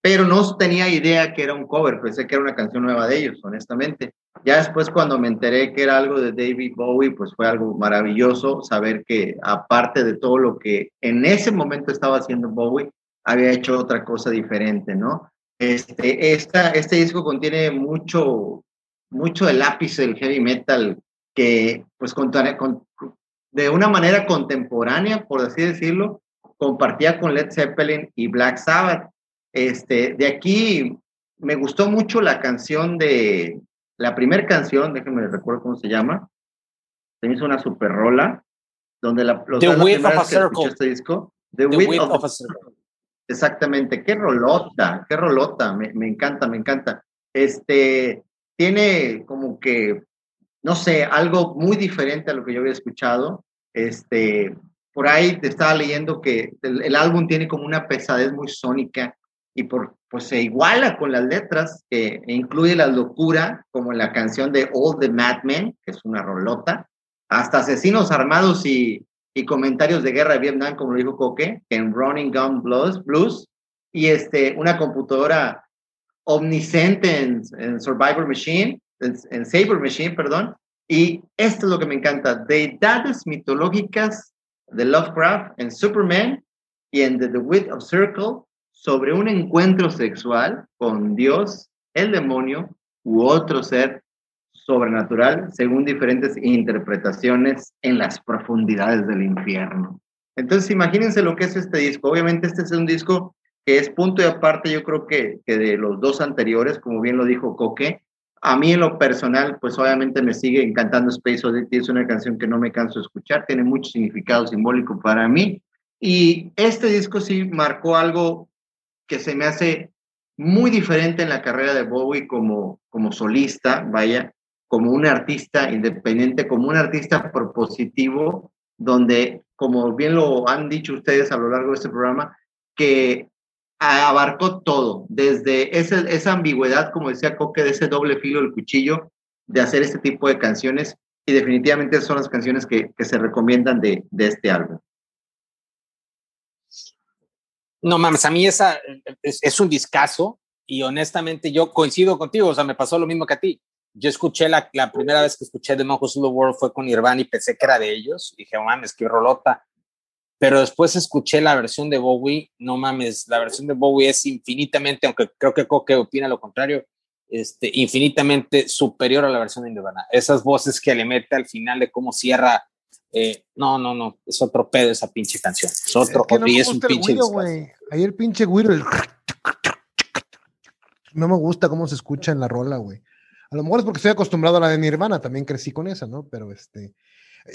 pero no tenía idea que era un cover, pensé que era una canción nueva de ellos, honestamente. Ya después cuando me enteré que era algo de David Bowie, pues fue algo maravilloso saber que aparte de todo lo que en ese momento estaba haciendo Bowie, había hecho otra cosa diferente, ¿no? Este, esta, este disco contiene mucho, mucho del ápice del heavy metal que, pues, con, con, de una manera contemporánea, por así decirlo, compartía con Led Zeppelin y Black Sabbath. Este, de aquí me gustó mucho la canción de, la primera canción, déjenme recuerdo cómo se llama, se me hizo una super rola, donde la, los The Width of a Circle. Este disco, The, The Width of, of a Circle. Exactamente, qué rolota, qué rolota, me, encanta, me encanta. Este, tiene como que, no sé, algo muy diferente a lo que yo había escuchado. Este, por ahí te estaba leyendo que el, álbum tiene como una pesadez muy sónica y por, pues se iguala con las letras, que incluye la locura, como la canción de All the Madmen, que es una rolota, hasta asesinos armados y, y comentarios de guerra de Vietnam, como lo dijo Coque, en Running Gun Blues, Blues y este, una computadora omnisciente en, en Survivor Machine, en, en, Saber Machine, perdón, y esto es lo que me encanta, deidades mitológicas de Lovecraft en Superman y en The, The Width of Circle sobre un encuentro sexual con Dios, el demonio u otro ser sobrenatural según diferentes interpretaciones en las profundidades del infierno. Entonces, imagínense lo que es este disco. Obviamente, este es un disco que es punto y aparte, yo creo que, que de los dos anteriores, como bien lo dijo Coque. A mí, en lo personal, pues obviamente me sigue encantando Space Oddity. Es una canción que no me canso de escuchar, tiene mucho significado simbólico para mí. Y este disco sí marcó algo que se me hace muy diferente en la carrera de Bowie como, como solista, vaya, como un artista independiente, como un artista propositivo, donde, como bien lo han dicho ustedes a lo largo de este programa, que abarcó todo, desde esa ambigüedad, como decía Coque, de ese doble filo del cuchillo, de hacer este tipo de canciones, y definitivamente son las canciones que, se recomiendan de, este álbum. No mames, a mí esa es, un discazo y honestamente yo coincido contigo, o sea, me pasó lo mismo que a ti. Yo escuché la, la primera vez que escuché The Monjos of the World fue con Nirvana y pensé que era de ellos. Y dije, oh, mames, qué rolota. Pero después escuché la versión de Bowie, no mames, la versión de Bowie es infinitamente, aunque creo que Coque opina lo contrario, este, infinitamente superior a la versión de Nirvana. Esas voces que le mete al final de cómo cierra, eh, no, no, no, es otro pedo esa pinche canción. Es otro, es y es un pinche. Ahí el pinche güiro, no me gusta cómo se escucha en la rola, güey. A lo mejor es porque estoy acostumbrado a la de Nirvana, también crecí con esa, ¿no? Pero este.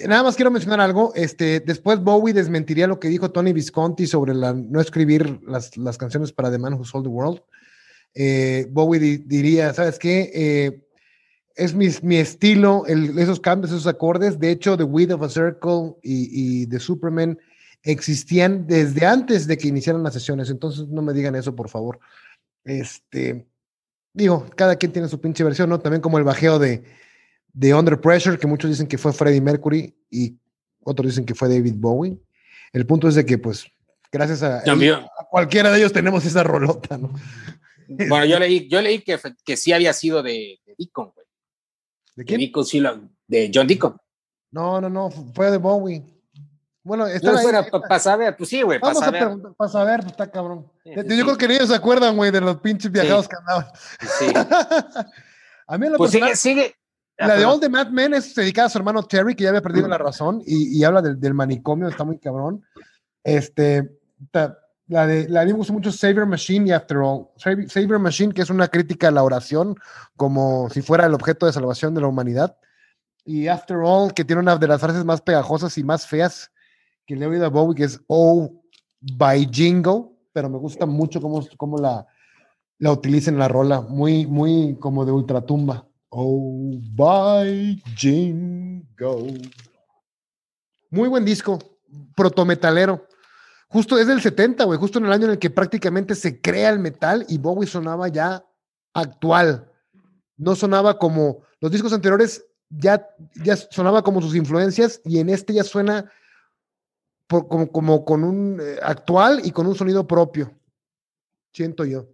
Nada más quiero mencionar algo. Este, después Bowie desmentiría lo que dijo Tony Visconti sobre la, no escribir las, las canciones para The Man Who Sold the World. Eh, Bowie diría, ¿sabes qué? Eh, es mi, mi estilo, esos cambios, esos acordes. De hecho, The Width of a Circle y, y, The Superman existían desde antes de que iniciaran las sesiones. Entonces, no me digan eso, por favor. Este, digo, cada quien tiene su pinche versión, ¿no? También como el bajeo de, de Under Pressure, que muchos dicen que fue Freddie Mercury y otros dicen que fue David Bowie. El punto es de que, pues, gracias a, a cualquiera de ellos tenemos esa rolota, ¿no? Bueno, yo leí, yo leí que, que sí había sido de, de Deacon, güey. ¿De quién? De, sí de John Deacon. No, no, no, fue de Bowie. Bueno, está no, ahí. Para saber, pues sí, güey, para saber. Para saber, pues está cabrón. yo creo que ni ellos se acuerdan, güey, de los pinches viajados que andaban. Sí. a mí lo pues sigue, sigue. La de All the Mad Men es dedicada a su hermano Terry, que ya había perdido la razón, y, y habla del, del, manicomio, está muy cabrón. Este, la de la me gusta mucho Savior Machine y After All. Savior Machine, que es una crítica a la oración, como si fuera el objeto de salvación de la humanidad. Y After All, que tiene una de las frases más pegajosas y más feas que le he oído a Bowie, que es Oh by Jingo, pero me gusta mucho cómo, cómo la, la utiliza en la rola, muy, muy como de ultratumba. Oh by Jingo. Muy buen disco, protometalero. Justo es del 70, güey, justo en el año en el que prácticamente se crea el metal y Bowie sonaba ya actual. No sonaba como los discos anteriores, ya, ya sonaba como sus influencias y en este ya suena como, como, con un eh, actual y con un sonido propio. Siento yo.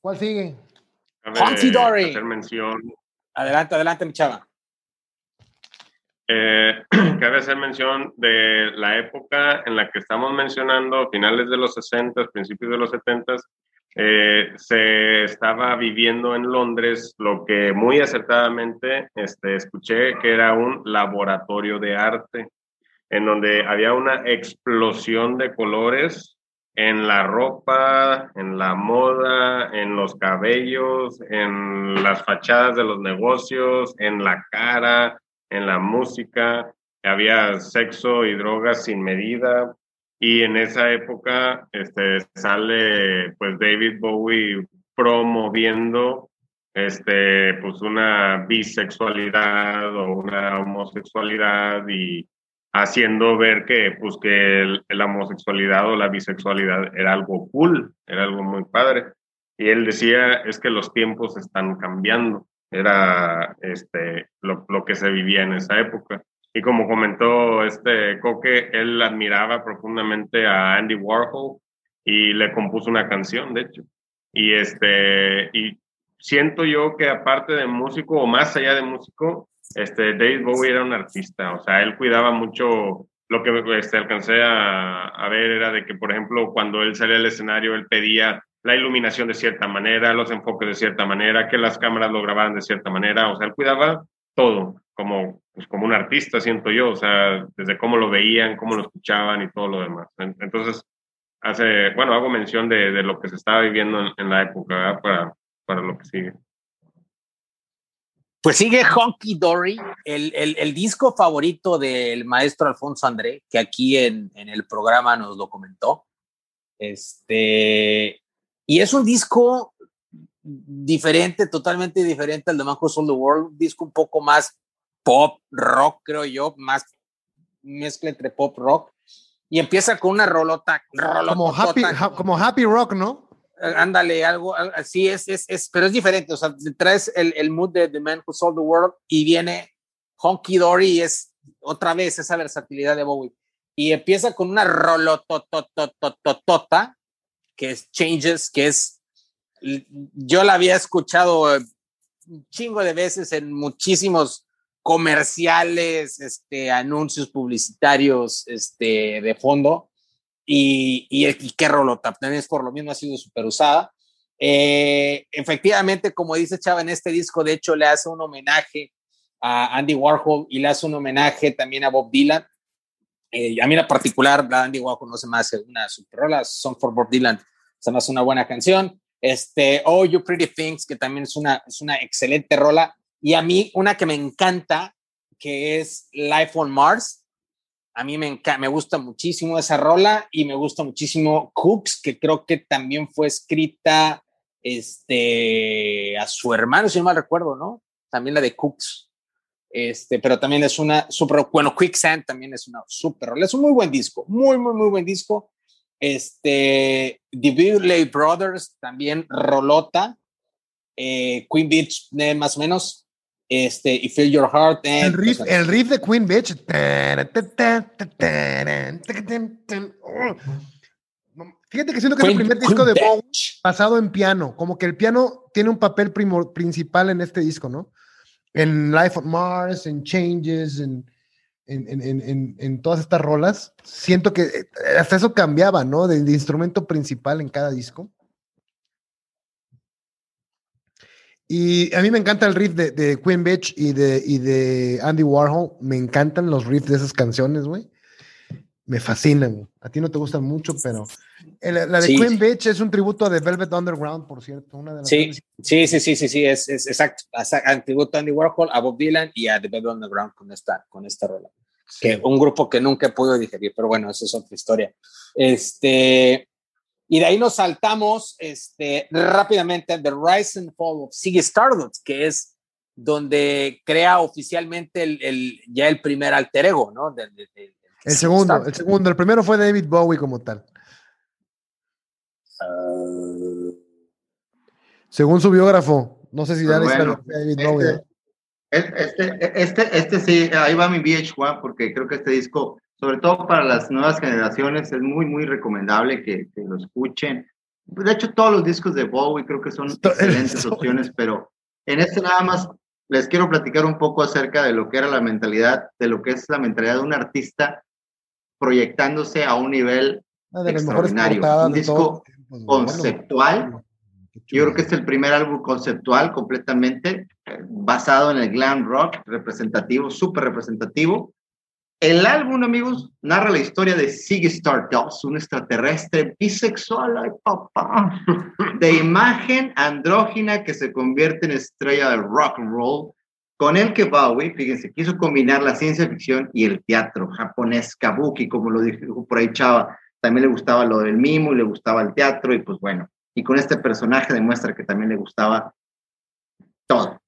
¿Cuál sigue? Dory. Adelante, adelante, mi chava. Eh, cabe hacer mención de la época en la que estamos mencionando, finales de los 60, principios de los 70, eh, se estaba viviendo en Londres lo que muy acertadamente este, escuché que era un laboratorio de arte, en donde había una explosión de colores en la ropa, en la moda, en los cabellos, en las fachadas de los negocios, en la cara, en la música, había sexo y drogas sin medida. Y en esa época este, sale pues David Bowie promoviendo este, pues una bisexualidad o una homosexualidad y haciendo ver que pues que la homosexualidad o la bisexualidad era algo cool, era algo muy padre. Y él decía, es que los tiempos están cambiando era este, lo, lo, que se vivía en esa época. Y como comentó este Coque, él admiraba profundamente a Andy Warhol y le compuso una canción, de hecho. Y, este, y siento yo que aparte de músico o más allá de músico, este, David Bowie era un artista, o sea, él cuidaba mucho, lo que este, alcancé a, a ver era de que, por ejemplo, cuando él salía al escenario, él pedía la iluminación de cierta manera, los enfoques de cierta manera, que las cámaras lo grabaran de cierta manera, o sea, él cuidaba todo, como, pues, como un artista, siento yo, o sea, desde cómo lo veían, cómo lo escuchaban y todo lo demás. Entonces, hace, bueno, hago mención de, de lo que se estaba viviendo en, la época para, para lo que sigue. Pues sigue Honky Dory, el, el, el, disco favorito del maestro Alfonso André, que aquí en, en el programa nos lo comentó. Este, y es un disco diferente, totalmente diferente al de Man Who Sold the World, un disco un poco más pop, rock, creo yo, más mezcla entre pop, rock, y empieza con una rolota. como, happy, como happy rock, ¿no? Eh, ándale, algo así es, es, es, pero es diferente, o sea, traes el, el mood de The Man Who Sold the World y viene Honky Dory y es otra vez esa versatilidad de Bowie. Y empieza con una rolototototota, que es Changes, que es, yo la había escuchado un chingo de veces en muchísimos comerciales, este, anuncios publicitarios este, de fondo. Y, y, qué rolota, también por lo mismo ha sido súper usada. Eh, efectivamente, como dice Chava, en este disco, de hecho, le hace un homenaje a Andy Warhol y le hace un homenaje también a Bob Dylan. Eh, a mí en particular, la Andy Warhol no se me hace una super rola, Song for Bob Dylan se me hace una buena canción. Este, Oh, You Pretty Things, que también es una, es una excelente rola. Y a mí una que me encanta, que es Life on Mars. A mí me, me gusta muchísimo esa rola y me gusta muchísimo Cooks, que creo que también fue escrita este, a su hermano, si no mal recuerdo, ¿no? También la de Cooks. Este, pero también es una súper, bueno, Quicksand también es una súper rola. Es un muy buen disco, muy, muy, muy buen disco. Este, The Birley Brothers también rolota. Eh, Queen Beach, eh, más o menos este, y Feel Your Heart. el, riff, el riff de Queen Bitch. Fíjate que siento que es el primer disco de Bowie basado en piano. Como que el piano tiene un papel principal en este disco, ¿no? En Life on Mars, en Changes, en, en, en, en, todas estas rolas. Siento que eh, hasta eso cambiaba, ¿no? de instrumento principal en cada disco. Y a mí me encanta el riff de, de Queen Bitch y de, y de Andy Warhol. Me encantan los riffs de esas canciones, güey. Me fascinan. A ti no te gustan mucho, pero la de Queen Bitch es un tributo a The Velvet Underground, por cierto. Una de las sí, sí, sí, sí, sí, sí, es, es exacto. Un tributo a Andy Warhol, a Bob Dylan y a The Velvet Underground con esta, con esta rola. Que un grupo que nunca he podido digerir, pero bueno, esa es otra historia. Este, y de ahí nos saltamos este, rápidamente The Rise and Fall of Ziggy Stardust, que es donde crea oficialmente el, el ya el primer alter ego, ¿no? El segundo, el segundo. El primero fue David Bowie como tal. Según su biógrafo, no sé si ya bueno, David este, Bowie. Este, este, este, sí, ahí va mi VH1 porque creo que este disco sobre todo para las nuevas generaciones, es muy, muy recomendable que, que lo escuchen. De hecho, todos los discos de Bowie creo que son excelentes opciones, pero en este nada más les quiero platicar un poco acerca de lo que era la mentalidad, de lo que es la mentalidad de un artista proyectándose a un nivel extraordinario. Un disco conceptual. Yo creo que es el primer álbum conceptual completamente eh, basado en el glam rock, representativo, súper representativo, el álbum, amigos, narra la historia de Ziggy Stardust, un extraterrestre bisexual, ay papá, de imagen andrógina que se convierte en estrella del rock and roll, con el que Bowie, fíjense, quiso combinar la ciencia ficción y el teatro japonés kabuki, como lo dijo por ahí Chava. También le gustaba lo del mimo y le gustaba el teatro, y pues bueno, y con este personaje demuestra que también le gustaba todo.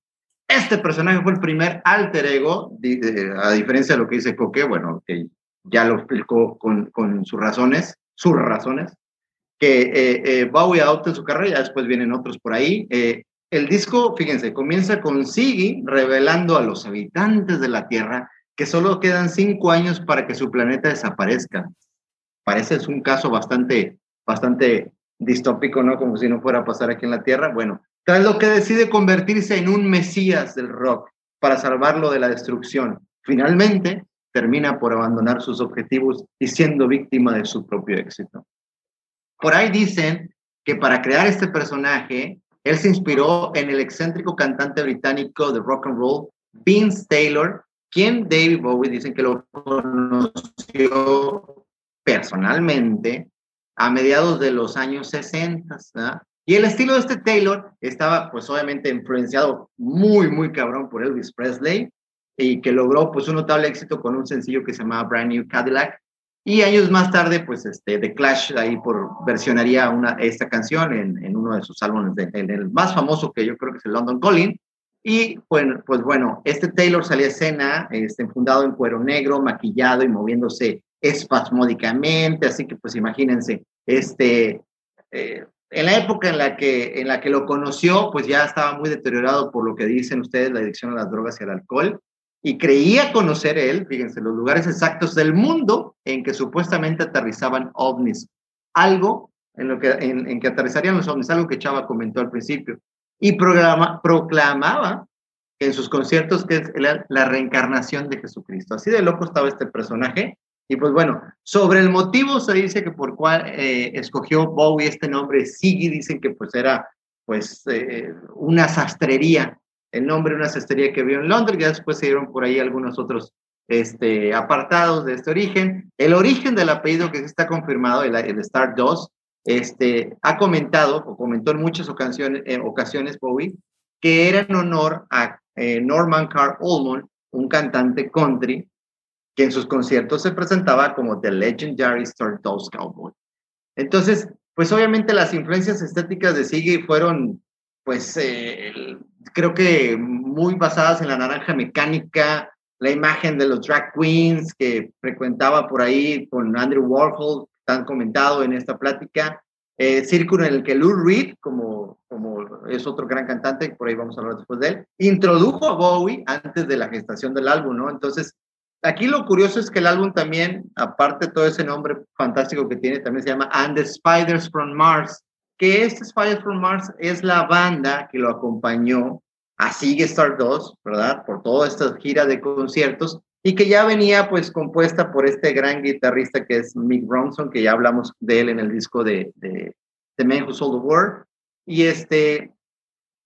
Este personaje fue el primer alter ego, a diferencia de lo que dice Coque, bueno, que ya lo explicó con, sus razones, sus razones, que eh, eh, Bowie adopta en su carrera, después vienen otros por ahí. Eh, el disco, fíjense, comienza con Siggy revelando a los habitantes de la Tierra que solo quedan cinco años para que su planeta desaparezca. Parece es un caso bastante, bastante distópico, ¿no? Como si no fuera a pasar aquí en la Tierra. Bueno, tras lo que decide convertirse en un mesías del rock para salvarlo de la destrucción. Finalmente, termina por abandonar sus objetivos y siendo víctima de su propio éxito. Por ahí dicen que para crear este personaje, él se inspiró en el excéntrico cantante británico de rock and roll, Vince Taylor, quien David Bowie dicen que lo conoció personalmente a mediados de los años 60. Y el estilo de este Taylor estaba pues obviamente influenciado muy, muy cabrón por Elvis Presley y que logró pues un notable éxito con un sencillo que se llamaba Brand New Cadillac. Y años más tarde, pues este, The Clash ahí por versionaría una, esta canción en, en uno de sus álbumes, en el más famoso que yo creo que es el London Calling. Y bueno, pues bueno, este Taylor salía a escena, este, fundado en cuero negro, maquillado y moviéndose espasmódicamente, así que pues imagínense, este, eh, en la época en la, que, en la que lo conoció, pues ya estaba muy deteriorado por lo que dicen ustedes, la adicción a las drogas y al alcohol, y creía conocer él, fíjense, los lugares exactos del mundo en que supuestamente aterrizaban ovnis, algo en, lo que, en, que aterrizarían los ovnis, algo que Chava comentó al principio, y programa, proclamaba en sus conciertos que es la reencarnación de Jesucristo. Así de loco estaba este personaje, y pues bueno, sobre el motivo se dice que por cuál eh, escogió Bowie este nombre, Siggy, dicen que pues era pues eh, una sastrería, el nombre de una sastrería que vio en Londres, ya después se dieron por ahí algunos otros este, apartados de este origen. El origen del apellido que está confirmado, el, el Star 2, este, ha comentado, o comentó en muchas ocasiones, en ocasiones Bowie, que era en honor a eh, Norman Carl Ullman, un cantante country que en sus conciertos se presentaba como The Legendary Stardust Cowboy. Entonces, pues obviamente las influencias estéticas de Siggy fueron, pues, eh, creo que muy basadas en la naranja mecánica, la imagen de los drag queens que frecuentaba por ahí con Andrew Warhol, tan comentado en esta plática, eh, círculo en el que Lou Reed, como, como es otro gran cantante, por ahí vamos a hablar después de él, introdujo a Bowie antes de la gestación del álbum, ¿no? Entonces, Aquí lo curioso es que el álbum también, aparte de todo ese nombre fantástico que tiene, también se llama And the Spiders from Mars, que este Spiders from Mars es la banda que lo acompañó a Sigue Star 2, ¿verdad? Por toda esta gira de conciertos y que ya venía pues compuesta por este gran guitarrista que es Mick Ronson, que ya hablamos de él en el disco de, de The Man Who Sold the World. Y este,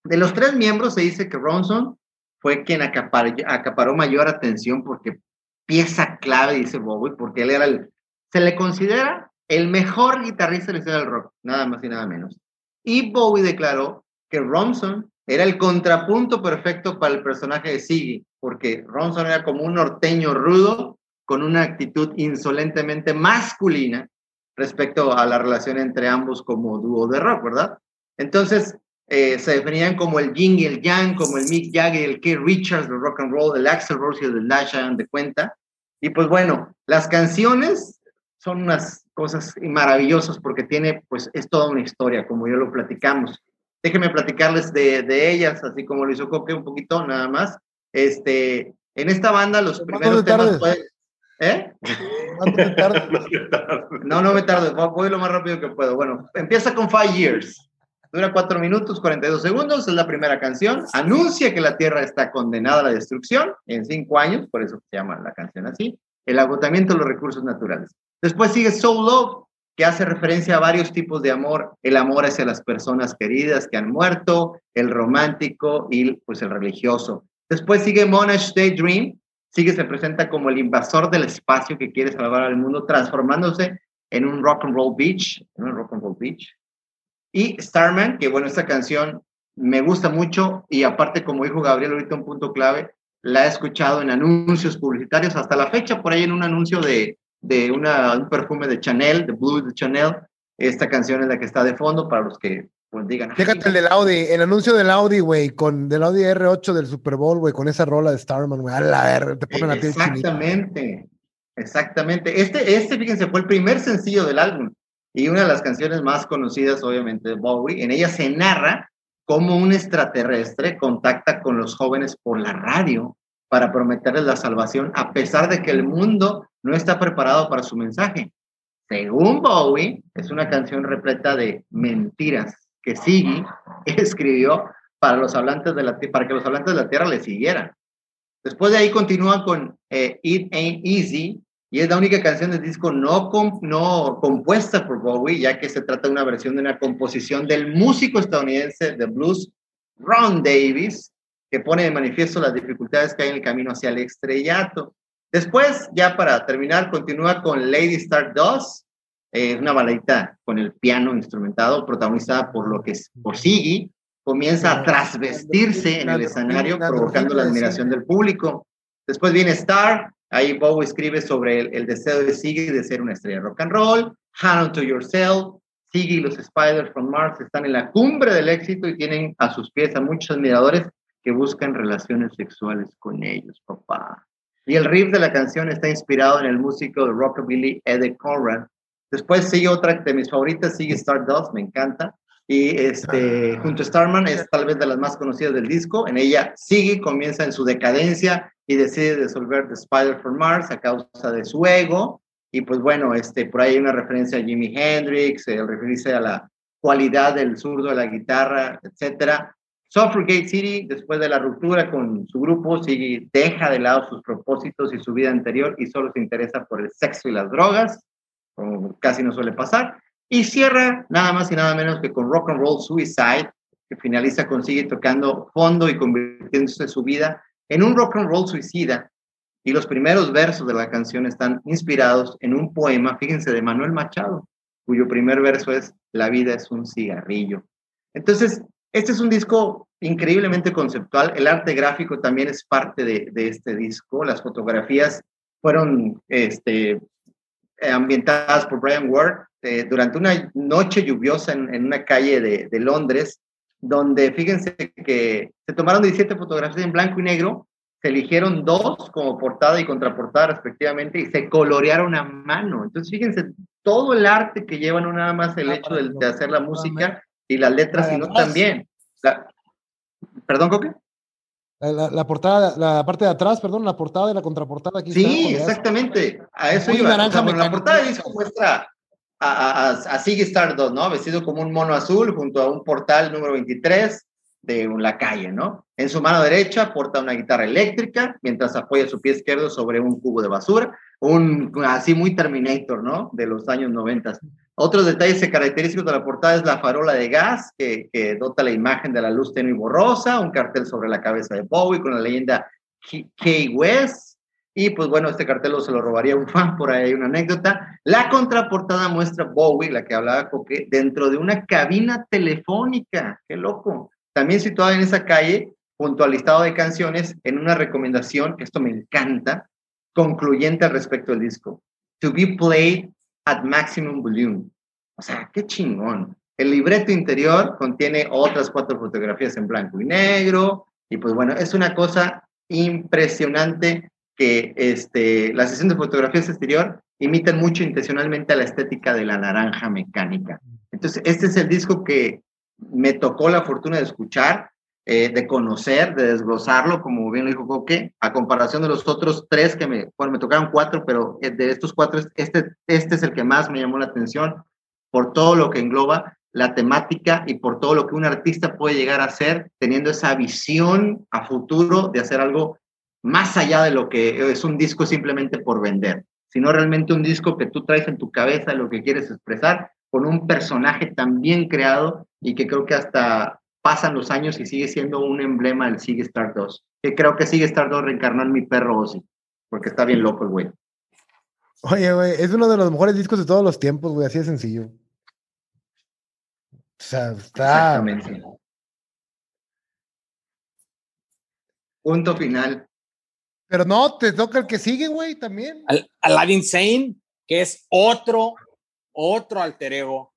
de los tres miembros se dice que Ronson fue quien acaparó mayor atención porque pieza clave, dice Bowie, porque él era el, se le considera el mejor guitarrista de la historia del rock, nada más y nada menos. Y Bowie declaró que Ronson era el contrapunto perfecto para el personaje de Siggy, porque Ronson era como un norteño rudo con una actitud insolentemente masculina respecto a la relación entre ambos como dúo de rock, ¿verdad? Entonces, eh, se definían como el yin y el yang, como el Mick Jagger el Keith Richards del rock and roll, el Axel Rose y el Lash de cuenta. Y pues bueno, las canciones son unas cosas maravillosas porque tiene, pues es toda una historia, como ya lo platicamos. Déjenme platicarles de, de ellas, así como lo hizo Coque un poquito, nada más. Este, en esta banda los primeros temas... ¿Eh? No, no me tardo, voy lo más rápido que puedo. Bueno, empieza con Five Years. Dura 4 minutos 42 segundos, es la primera canción. Anuncia que la Tierra está condenada a la destrucción en 5 años, por eso se llama la canción así. El agotamiento de los recursos naturales. Después sigue Soul Love, que hace referencia a varios tipos de amor. El amor hacia las personas queridas que han muerto, el romántico y pues el religioso. Después sigue Monash Daydream, sigue se presenta como el invasor del espacio que quiere salvar al mundo, transformándose en un rock and roll beach, en un rock and roll beach. Y Starman, que bueno, esta canción me gusta mucho y aparte, como dijo Gabriel ahorita, un punto clave, la he escuchado en anuncios publicitarios hasta la fecha, por ahí en un anuncio de, de una, un perfume de Chanel, de Blue de Chanel. Esta canción es la que está de fondo para los que pues, digan. Fíjate el del Audi, el anuncio del Audi, güey, con del Audi R8 del Super Bowl, güey, con esa rola de Starman, güey, a la R, te ponen a ti Exactamente, exactamente. Este, este, fíjense, fue el primer sencillo del álbum y una de las canciones más conocidas, obviamente, de Bowie. En ella se narra cómo un extraterrestre contacta con los jóvenes por la radio para prometerles la salvación, a pesar de que el mundo no está preparado para su mensaje. Según Bowie, es una canción repleta de mentiras que Siggy escribió para, los hablantes de la, para que los hablantes de la Tierra le siguieran. Después de ahí continúa con eh, It Ain't Easy, y es la única canción del disco no, no compuesta por Bowie, ya que se trata de una versión de una composición del músico estadounidense de blues Ron Davis, que pone de manifiesto las dificultades que hay en el camino hacia el estrellato. Después, ya para terminar, continúa con Lady Star 2, eh, una baladita con el piano instrumentado, protagonizada por lo que es por Siggy, comienza a trasvestirse en el escenario, provocando la admiración del público. Después viene Star, Ahí Bowie escribe sobre el, deseo de Siggy de ser una estrella de rock and roll, Hand on to Yourself, Siggy y los Spiders from Mars están en la cumbre del éxito y tienen a sus pies a muchos admiradores que buscan relaciones sexuales con ellos, papá. Y el riff de la canción está inspirado en el músico de rockabilly Eddie Conrad. Después sigue otra de mis favoritas, sigue Stardust, me encanta. Y este, ah. junto a Starman es tal vez de las más conocidas del disco. En ella sigue, comienza en su decadencia y decide disolver The Spider from Mars a causa de su ego. Y pues bueno, este, por ahí hay una referencia a Jimi Hendrix, el referirse a la cualidad del zurdo de la guitarra, etcétera. Suffragate City, después de la ruptura con su grupo, sigue, deja de lado sus propósitos y su vida anterior y solo se interesa por el sexo y las drogas, como casi no suele pasar. Y cierra nada más y nada menos que con Rock and Roll Suicide, que finaliza con sigue tocando fondo y convirtiéndose su vida en un rock and roll suicida. Y los primeros versos de la canción están inspirados en un poema, fíjense, de Manuel Machado, cuyo primer verso es La vida es un cigarrillo. Entonces, este es un disco increíblemente conceptual. El arte gráfico también es parte de, este disco. Las fotografías fueron este, ambientadas por Brian Ward eh, durante una noche lluviosa en, una calle de, de, Londres, donde fíjense que se tomaron 17 fotografías en blanco y negro, se eligieron dos como portada y contraportada respectivamente y se colorearon a mano. Entonces fíjense todo el arte que lleva no nada más el ah, hecho de, de hacer la música, y las letras, sino también. ¿Perdón, Coque? La, portada, la parte de atrás, perdón, la portada y la contraportada aquí. Sí, exactamente. A eso iba. Naranja la portada del disco muestra a, a, a Siggy Stardust, ¿no? Vestido como un mono azul junto a un portal número 23 de la calle, ¿no? En su mano derecha porta una guitarra eléctrica mientras apoya su pie izquierdo sobre un cubo de basura, un así muy Terminator, ¿no? De los años 90. Otros detalles característicos de la portada es la farola de gas que, dota la imagen de la luz tenue y borrosa, un cartel sobre la cabeza de Bowie con la leyenda Key West. Y pues bueno, este cartel se lo robaría un fan, por ahí hay una anécdota. La contraportada muestra Bowie, la que hablaba Coque, dentro de una cabina telefónica. ¡Qué loco! También situada en esa calle, junto al listado de canciones, en una recomendación, que esto me encanta, concluyente al respecto del disco. To be played at maximum volume. O sea, qué chingón. El libreto interior contiene otras cuatro fotografías en blanco y negro. Y pues bueno, es una cosa impresionante que este, la sesión de fotografías exterior imitan mucho intencionalmente a la estética de la naranja mecánica. Entonces, este es el disco que me tocó la fortuna de escuchar eh, de conocer, de desglosarlo, como bien lo dijo Coque, a comparación de los otros tres que me, bueno, me tocaron cuatro, pero eh, de estos cuatro, este, este es el que más me llamó la atención por todo lo que engloba la temática y por todo lo que un artista puede llegar a hacer teniendo esa visión a futuro de hacer algo más allá de lo que es un disco simplemente por vender, sino realmente un disco que tú traes en tu cabeza lo que quieres expresar con un personaje tan bien creado y que creo que hasta pasan los años y sigue siendo un emblema del Sigue Star 2. Que creo que Sigue Star 2 reencarnó en mi perro Ozzy, porque está bien loco el güey. Oye, güey, es uno de los mejores discos de todos los tiempos, güey, así de sencillo. O sea, está. Exactamente. Punto final. Pero no, te toca el que sigue, güey, también. Aladdin Sane, que es otro, otro alter ego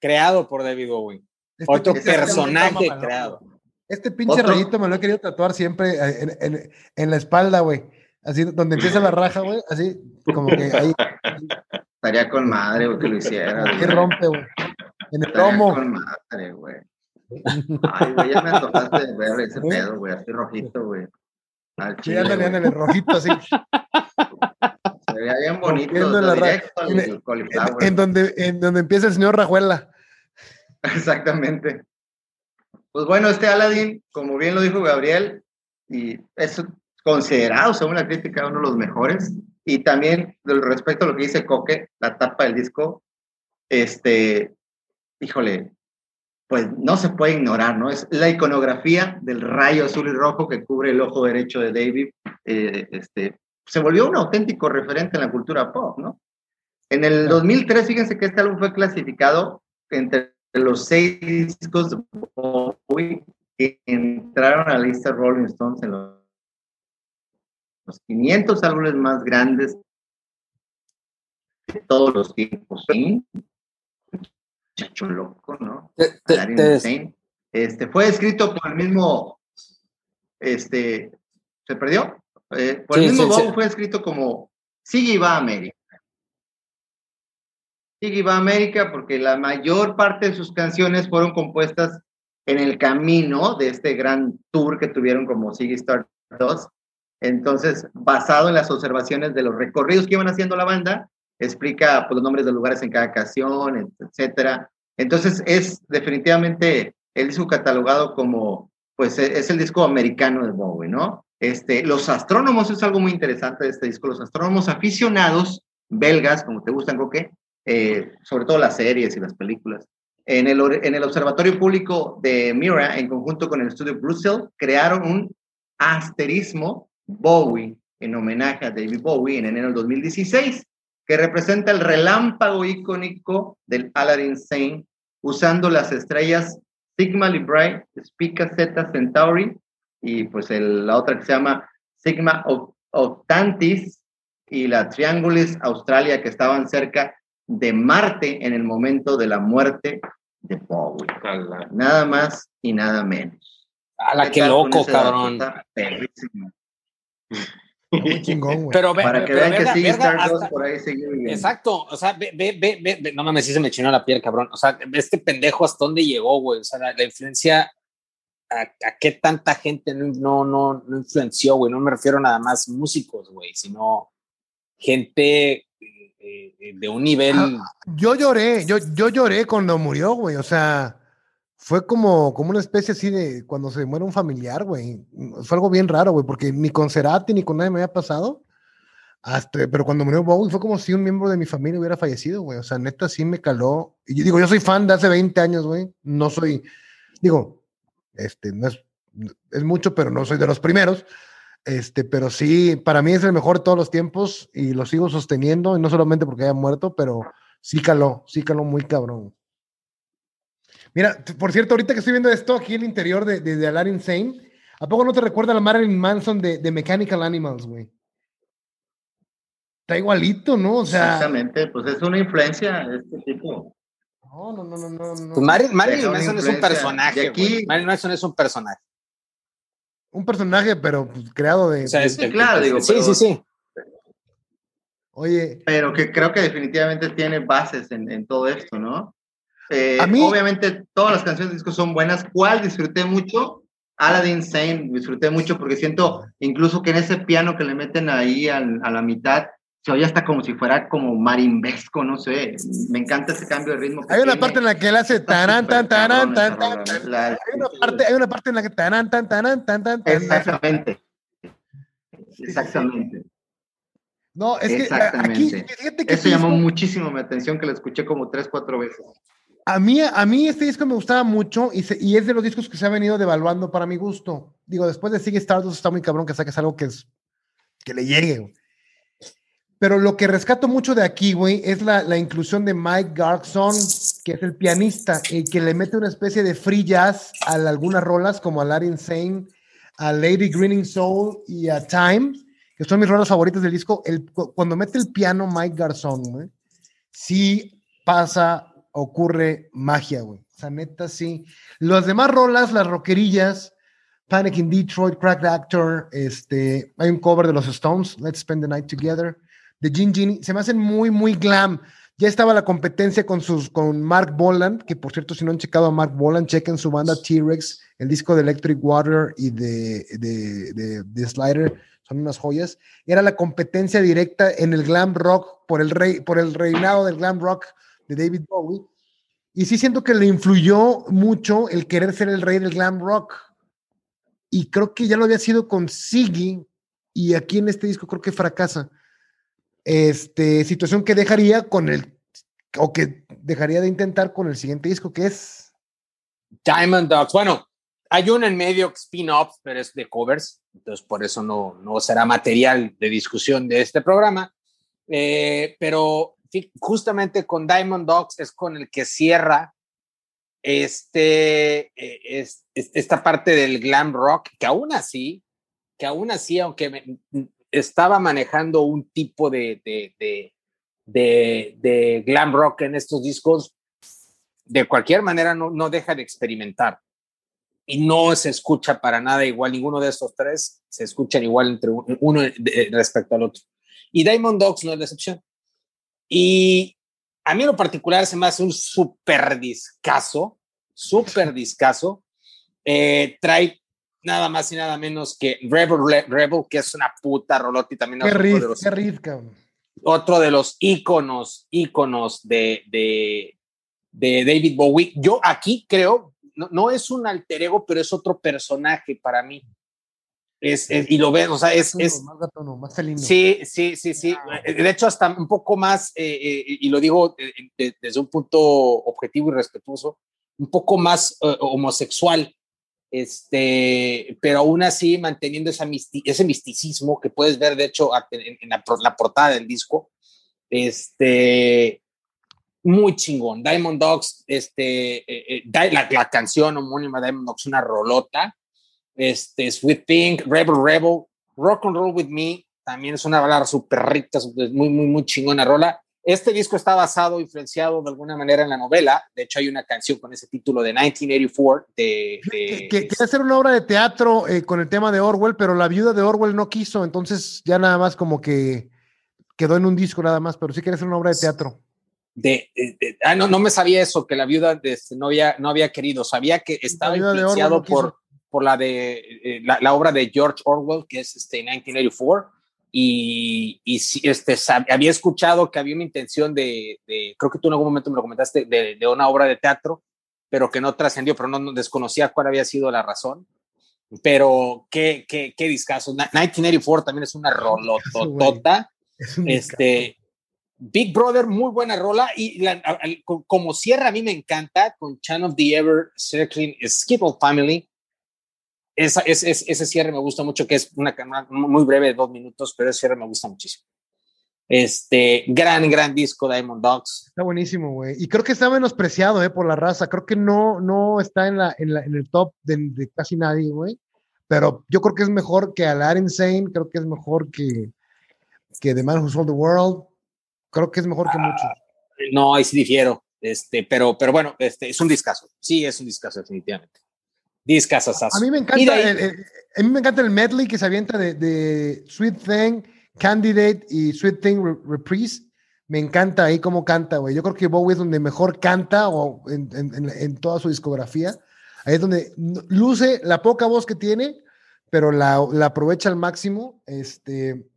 creado por David Bowie. Este Otro personaje creado. Este pinche rayito me lo he querido tatuar siempre en, la espalda, güey. Así, donde empieza la raja, güey. Así, como que ahí. Estaría con madre, güey, que lo hiciera. Aquí rompe, güey. En el lomo. con madre, güey. Ay, güey, ya me antojaste de ver ese pedo, güey. Así rojito, güey. Al chile, sí, en el rojito, así. Se veía bien bonito. Directo, en, en, donde, en donde empieza el señor Rajuela. Exactamente. Pues bueno, este Aladdin, como bien lo dijo Gabriel, y es considerado, según la crítica, uno de los mejores. Y también respecto a lo que dice Coque, la tapa del disco, este, híjole, pues no se puede ignorar, ¿no? Es la iconografía del rayo azul y rojo que cubre el ojo derecho de David, eh, este, se volvió un auténtico referente en la cultura pop, ¿no? En el 2003, fíjense que este álbum fue clasificado entre los seis discos de Bowie que entraron a la lista Rolling Stones en los los 500 árboles más grandes de todos los tiempos. ¿sí? Chacho loco, ¿no? Este, fue escrito por el mismo, este, ¿se perdió? Eh, por el mismo sí, fue escrito como Sigue va a América. Sigue va a América porque la mayor parte de sus canciones fueron compuestas en el camino de este gran tour que tuvieron como Sigue Star 2. Entonces, basado en las observaciones de los recorridos que iban haciendo la banda, explica pues, los nombres de lugares en cada canción, etcétera. Entonces, es definitivamente el disco catalogado como, pues, e, es el disco americano de Bowie, ¿no? Este, los astrónomos es algo muy interesante de este disco. Los astrónomos aficionados belgas, como te gustan, Coque, eh, sobre todo las series y las películas, en el, en el Observatorio Público de Mira, en conjunto con el estudio Brussels, crearon un asterismo Bowie en homenaje a David Bowie en enero del 2016, que representa el relámpago icónico del Aladdin Sane usando las estrellas Sigma Librae, Spica Zeta Centauri y pues el, la otra que se llama Sigma Octantis y la Triangulis Australia que estaban cerca de Marte en el momento de la muerte de Bowie. Nada más y nada menos. A la que loco, cabrón. Muy chingón, Pero Para que vean que sigue Stardust por ahí sigue Exacto, o sea, ve, ve, ve, ve, no mames, sí se me chinó la piel, cabrón. O sea, este pendejo hasta dónde llegó, güey. O sea, la, influencia, a, a, qué tanta gente no, no, no influenció, güey. No me refiero nada más músicos, güey, sino gente de un nivel. Ah, yo lloré, yo, yo lloré cuando murió, güey. O sea, fue como, como una especie así de cuando se muere un familiar, güey. Fue algo bien raro, güey, porque ni con Cerati ni con nadie me había pasado. Hasta, pero cuando murió Bowie fue como si un miembro de mi familia hubiera fallecido, güey. O sea, neta sí me caló. Y yo digo, yo soy fan de hace 20 años, güey. No soy, digo, este, no es, es mucho, pero no soy de los primeros. Este, pero sí, para mí es el mejor de todos los tiempos y lo sigo sosteniendo, y no solamente porque haya muerto, pero sí caló, sí caló muy cabrón. Mira, por cierto, ahorita que estoy viendo esto aquí en el interior de, de, Aladdin Sane, ¿a poco no te recuerda a la Marilyn Manson de, de Mechanical Animals, güey? Está igualito, ¿no? O sea. Exactamente, pues es una influencia de este tipo. No, no, no, no, no. Pues Marilyn, Manson es un personaje. Aquí, Marilyn Manson es un personaje. Un personaje, pero pues, creado de. O sea, es, claro, digo. Sí, sí, sí. Oye. Pero que creo que definitivamente tiene bases en, en todo esto, ¿no? Eh, obviamente todas las canciones del disco son buenas. ¿Cuál disfruté mucho? Aladdin Sane, disfruté mucho porque siento incluso que en ese piano que le meten ahí a, la mitad, se oye hasta como si fuera como marimbesco, no sé. Me encanta ese cambio de ritmo. hay una parte en la que él hace taran, tan, taran, tan, tan. Hay una parte, hay una parte en la que taran, tan, taran, tan, tan. Exactamente. Exactamente. No, es que aquí, fíjate que eso llamó muchísimo mi atención que lo escuché como tres, cuatro veces. A mí, a mí este disco me gustaba mucho y, y, es de los discos que se ha venido devaluando para mi gusto. Digo, después de Sigue Stardust está muy cabrón que saques algo que, es, que le llegue. Pero lo que rescato mucho de aquí, güey, es la, la, inclusión de Mike Garson, que es el pianista, y que le mete una especie de free jazz a algunas rolas, como a Larry Insane, a Lady Greening Soul y a Time, que son mis rolas favoritas del disco. El, cuando mete el piano Mike Garson, güey, sí pasa ocurre magia, güey. O sea, neta, sí. Las demás rolas, las rockerillas, Panic in Detroit, Cracked Actor, este, hay un cover de los Stones, Let's Spend the Night Together, de Gin Gin, se me hacen muy, muy glam. Ya estaba la competencia con, sus, con Mark Boland, que por cierto, si no han checado a Mark Boland, chequen su banda T-Rex, el disco de Electric Water y de, de, de, Slider, son unas joyas. Era la competencia directa en el glam rock por el, rey, por el reinado del glam rock de David Bowie. Y sí siento que le influyó mucho el querer ser el rey del glam rock. Y creo que ya lo había sido con Siggy y aquí en este disco creo que fracasa. Este, situación que dejaría con el, o que dejaría de intentar con el siguiente disco, que es Diamond Dogs. Bueno, hay uno en medio spin-off, pero es de covers, entonces por eso no, no será material de discusión de este programa. Eh, pero justamente con Diamond Dogs es con el que cierra este, eh, es, esta parte del glam rock, que aún así, que aún así, aunque estaba manejando un tipo de, de, de, glam rock en estos discos, de cualquier manera no, no deja de experimentar. Y no se escucha para nada igual, ninguno de estos tres se escuchan igual entre uno respecto al otro. Y Diamond Dogs no es la excepción. Y a mí en lo particular se me hace un súper discazo, súper discazo. Eh, trae nada más y nada menos que Rebel, Rebel que es una puta rolota y también qué otro, riff, de los, qué riff, cabrón. otro de los íconos, íconos de, de, de, David Bowie. Yo aquí creo, no, no, es un alter ego, pero es otro personaje para mí. Es, y lo ves, o sea, es... es más gatono, más felino. Sí, sí, sí, sí. De hecho, hasta un poco más, eh, eh, y lo digo desde un punto objetivo y respetuoso, un poco más homosexual este, pero aún así manteniendo esa ese misticismo que puedes ver, de hecho, en, la, portada del disco, este, muy chingón. Diamond Dogs, este, eh, eh, la, canción homónima Diamond Dogs, una rolota, este, Sweet Pink, Rebel Rebel, Rock and Roll With Me, también es una balada súper rica, muy, muy, muy chingona rola. Este disco está basado, influenciado de alguna manera en la novela. De hecho, hay una canción con ese título de 1984. De, de que, que, hacer una obra de teatro eh, con el tema de Orwell, pero la viuda de Orwell no quiso, entonces ya nada más como que quedó en un disco nada más, pero sí quiere hacer una obra de teatro. De, ah, no, no me sabía eso, que la viuda de, este, no, había, no había querido. Sabía que estaba influenciado por, por la de eh, la, la, obra de George Orwell, que es este 1984 y, y este, había escuchado que había una intención de, creo que tú en algún momento me lo comentaste, de, de una obra de teatro, pero que no trascendió, pero no, desconocía cuál había sido la razón. Pero qué, qué, qué discazo. 1984 también es una rolototota. Este, Big Brother, muy buena rola. Y como cierra, a mí me encanta con Chan of the Ever Circling Skipple Family esa, ese, ese cierre me gusta mucho, que es una muy breve de dos minutos, pero ese cierre me gusta muchísimo. Este, gran, gran disco Diamond Dogs. Está buenísimo, güey. Y creo que está menospreciado, eh, por la raza. Creo que no, no está en, la, en, la, en el top de, de casi nadie, güey. Pero yo creo que es mejor que Alar Insane, creo que es mejor que, que The Man Who Sold the World. Creo que es mejor que mucho. No, ahí sí difiero. Este, pero, pero bueno, este, es un discazo. Sí, es un discazo, definitivamente. A mí me encanta, el, a mí me encanta el medley que se avienta de, Sweet Thing, Candidate y Sweet Thing Reprise. Me encanta ahí cómo canta, güey. Yo creo que Bowie es donde mejor canta o en, toda su discografía. Ahí es donde luce la poca voz que tiene, pero la, la aprovecha al máximo. Este,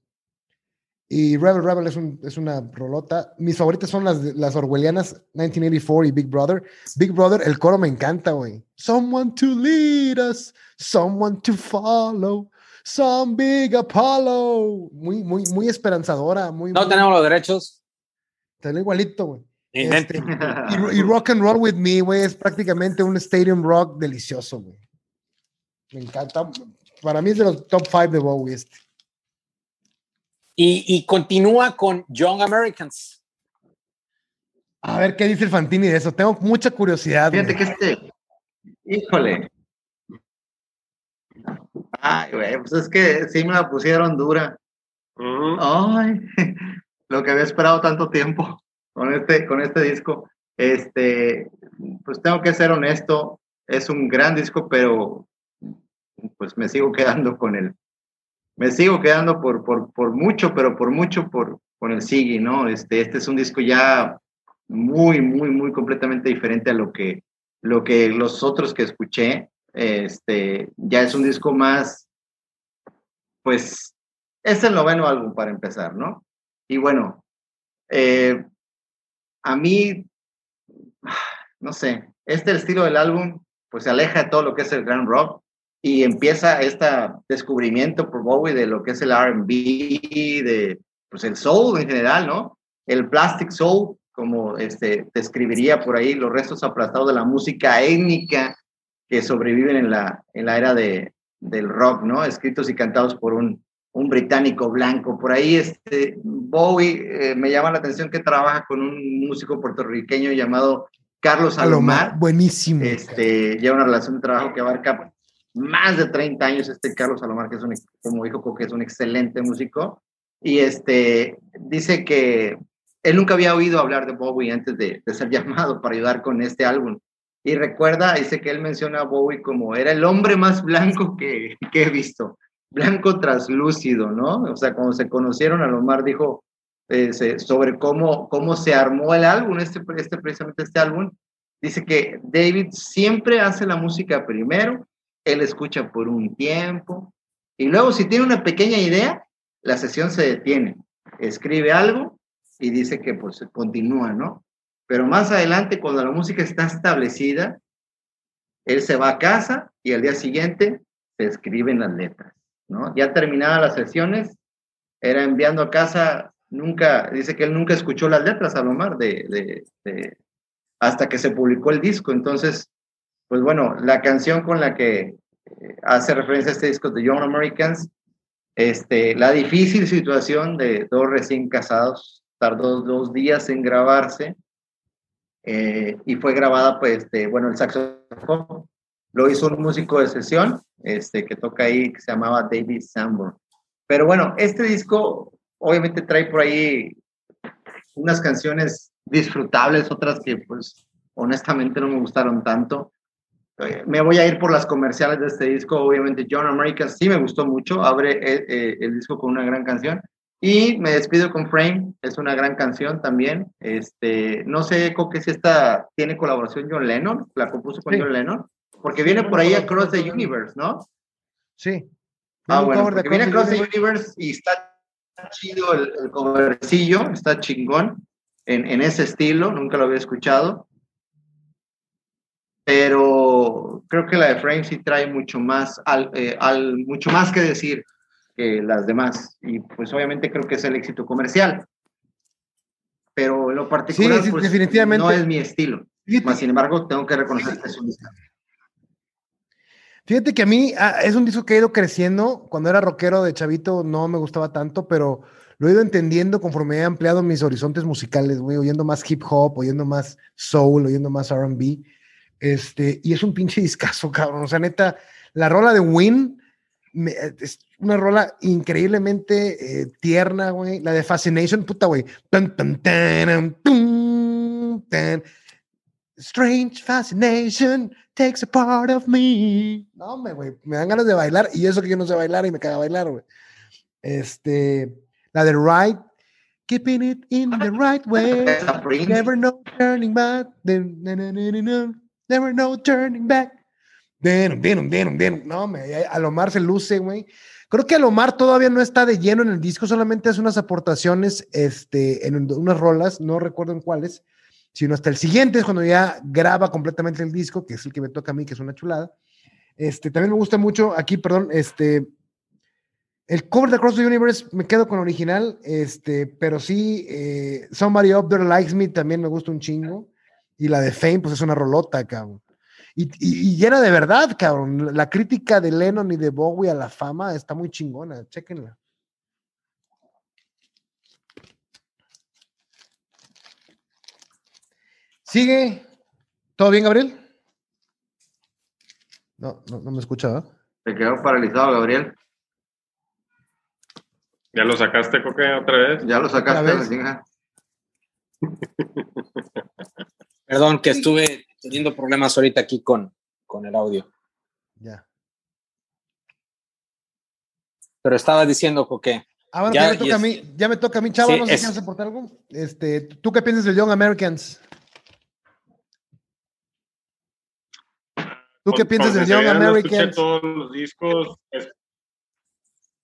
y Rebel Rebel es, un, es, una rolota. Mis favoritas son las, las orwellianas 1984 y Big Brother. Big Brother, el coro me encanta, güey. Someone to lead us, someone to follow, some big Apollo. Muy, muy, muy esperanzadora. Muy, no tenemos los derechos. Está igualito, güey. Este, y, Rock and Roll with Me, güey, es prácticamente un stadium rock delicioso, güey. Me encanta. Para mí es de los top 5 de Bowie este. Y, continúa con Young Americans. A ver qué dice el Fantini de eso. Tengo mucha curiosidad. Fíjate que este. Híjole. Ay, güey, pues es que sí me la pusieron dura. Ay, lo que había esperado tanto tiempo con este, con este disco. Este, pues tengo que ser honesto, es un gran disco, pero pues me sigo quedando con el, me sigo quedando por, por, por mucho, pero por mucho por, por el Sigui, ¿no? Este, este es un disco ya muy, muy, muy completamente diferente a lo que, lo que los otros que escuché. Este, ya es un disco más, pues, es el noveno álbum para empezar, ¿no? Y bueno, eh, a mí, no sé, este estilo del álbum, pues se aleja de todo lo que es el grand rock y empieza este descubrimiento por Bowie de lo que es el RB, de pues el soul en general, ¿no? El plastic soul, como este, describiría por ahí los restos aplastados de la música étnica que sobreviven en la, en la era de, del rock, ¿no? Escritos y cantados por un, un británico blanco. Por ahí este, Bowie eh, me llama la atención que trabaja con un músico puertorriqueño llamado Carlos Alomar. Buenísimo. Este, lleva una relación de trabajo que abarca más de 30 años este Carlos Salomar, que es un, como dijo que es un excelente músico, y este, dice que él nunca había oído hablar de Bowie antes de, ser llamado para ayudar con este álbum. Y recuerda, dice que él menciona a Bowie como era el hombre más blanco que, he visto, blanco traslúcido, ¿no? O sea, cuando se conocieron, Alomar dijo eh, sobre cómo, cómo se armó el álbum, este, este, precisamente este álbum. Dice que David siempre hace la música primero, él escucha por un tiempo, y luego si tiene una pequeña idea, la sesión se detiene, escribe algo y dice que pues continúa, ¿no? Pero más adelante, cuando la música está establecida, él se va a casa y al día siguiente se escriben las letras, ¿no? Ya terminadas las sesiones, era enviando a casa, nunca, dice que él nunca escuchó las letras, a Lomar, de, de, hasta que se publicó el disco. Entonces, pues bueno, la canción con la que hace referencia a este disco de Young Americans, este, la difícil situación de dos recién casados, tardó dos días en grabarse, eh, y fue grabada, pues, este, bueno, el saxofón lo hizo un músico de sesión este, que toca ahí, que se llamaba David Sanborn. Pero bueno, este disco obviamente trae por ahí unas canciones disfrutables, otras que pues honestamente no me gustaron tanto. Eh, me voy a ir por las comerciales de este disco, obviamente John America sí me gustó mucho, abre eh, el disco con una gran canción. Y me despido con Frame, es una gran canción también. Este, no sé, Coque, si esta tiene colaboración John Lennon, la compuso con John Lennon, porque viene por ahí Across the Universe, ¿no? Sí. Ah, bueno, porque viene Across the Universe y está chido el, el covercillo, está chingón en, en, ese estilo, nunca lo había escuchado. Pero creo que la de Frame sí trae mucho más, al, eh, al, mucho más que decir las demás. Y pues obviamente creo que es el éxito comercial. Pero en lo particular, pues, definitivamente. no es mi estilo. sin embargo, tengo que reconocer que es un disco. Fíjate que a mí ah, es un disco que ha ido creciendo. Cuando era rockero de chavito no me gustaba tanto, pero lo he ido entendiendo conforme he ampliado mis horizontes musicales, voy oyendo más hip hop, oyendo más soul, oyendo más RB. Este, y es un pinche discazo, cabrón. O sea, neta, la rola de Win es una rola increíblemente eh, tierna, güey. La de Fascination, puta, güey. Strange fascination takes a part of me. No, me, güey, me dan ganas de bailar y eso que yo no sé bailar y me caga bailar, güey. Este, la de Right, keeping it in the right way. Never no turning back. Never no turning back. No, me, Alomar se luce, güey. Creo que Alomar todavía no está de lleno en el disco, solamente hace unas aportaciones este, en unas rolas, no recuerdo en cuáles, sino hasta el siguiente es cuando ya graba completamente el disco, que es el que me toca a mí, que es una chulada. Este, también me gusta mucho, aquí, perdón, este, el cover de Across the Universe me quedo con original, este, pero sí, eh, Somebody Up There Likes Me también me gusta un chingo. Y la de Fame, pues es una rolota, cabrón. Y, llena de verdad, cabrón. La crítica de Lennon y de Bowie a la fama está muy chingona. Chéquenla. Sigue. ¿Todo bien, Gabriel? No, no, me escuchaba. Se quedó paralizado, Gabriel. ¿Ya lo sacaste, Coque, otra vez? Ya lo sacaste, Perdón, que estuve teniendo problemas ahorita aquí con, con el audio. Ya. Pero estaba diciendo que. Ah, bueno, ya, me toca a mí, ya me toca a mí, chavo, no sé si quieres aportar algo. Este, ¿Tú qué piensas de Young Americans? ¿Tú qué piensas de Young Americans? escuché todos los discos,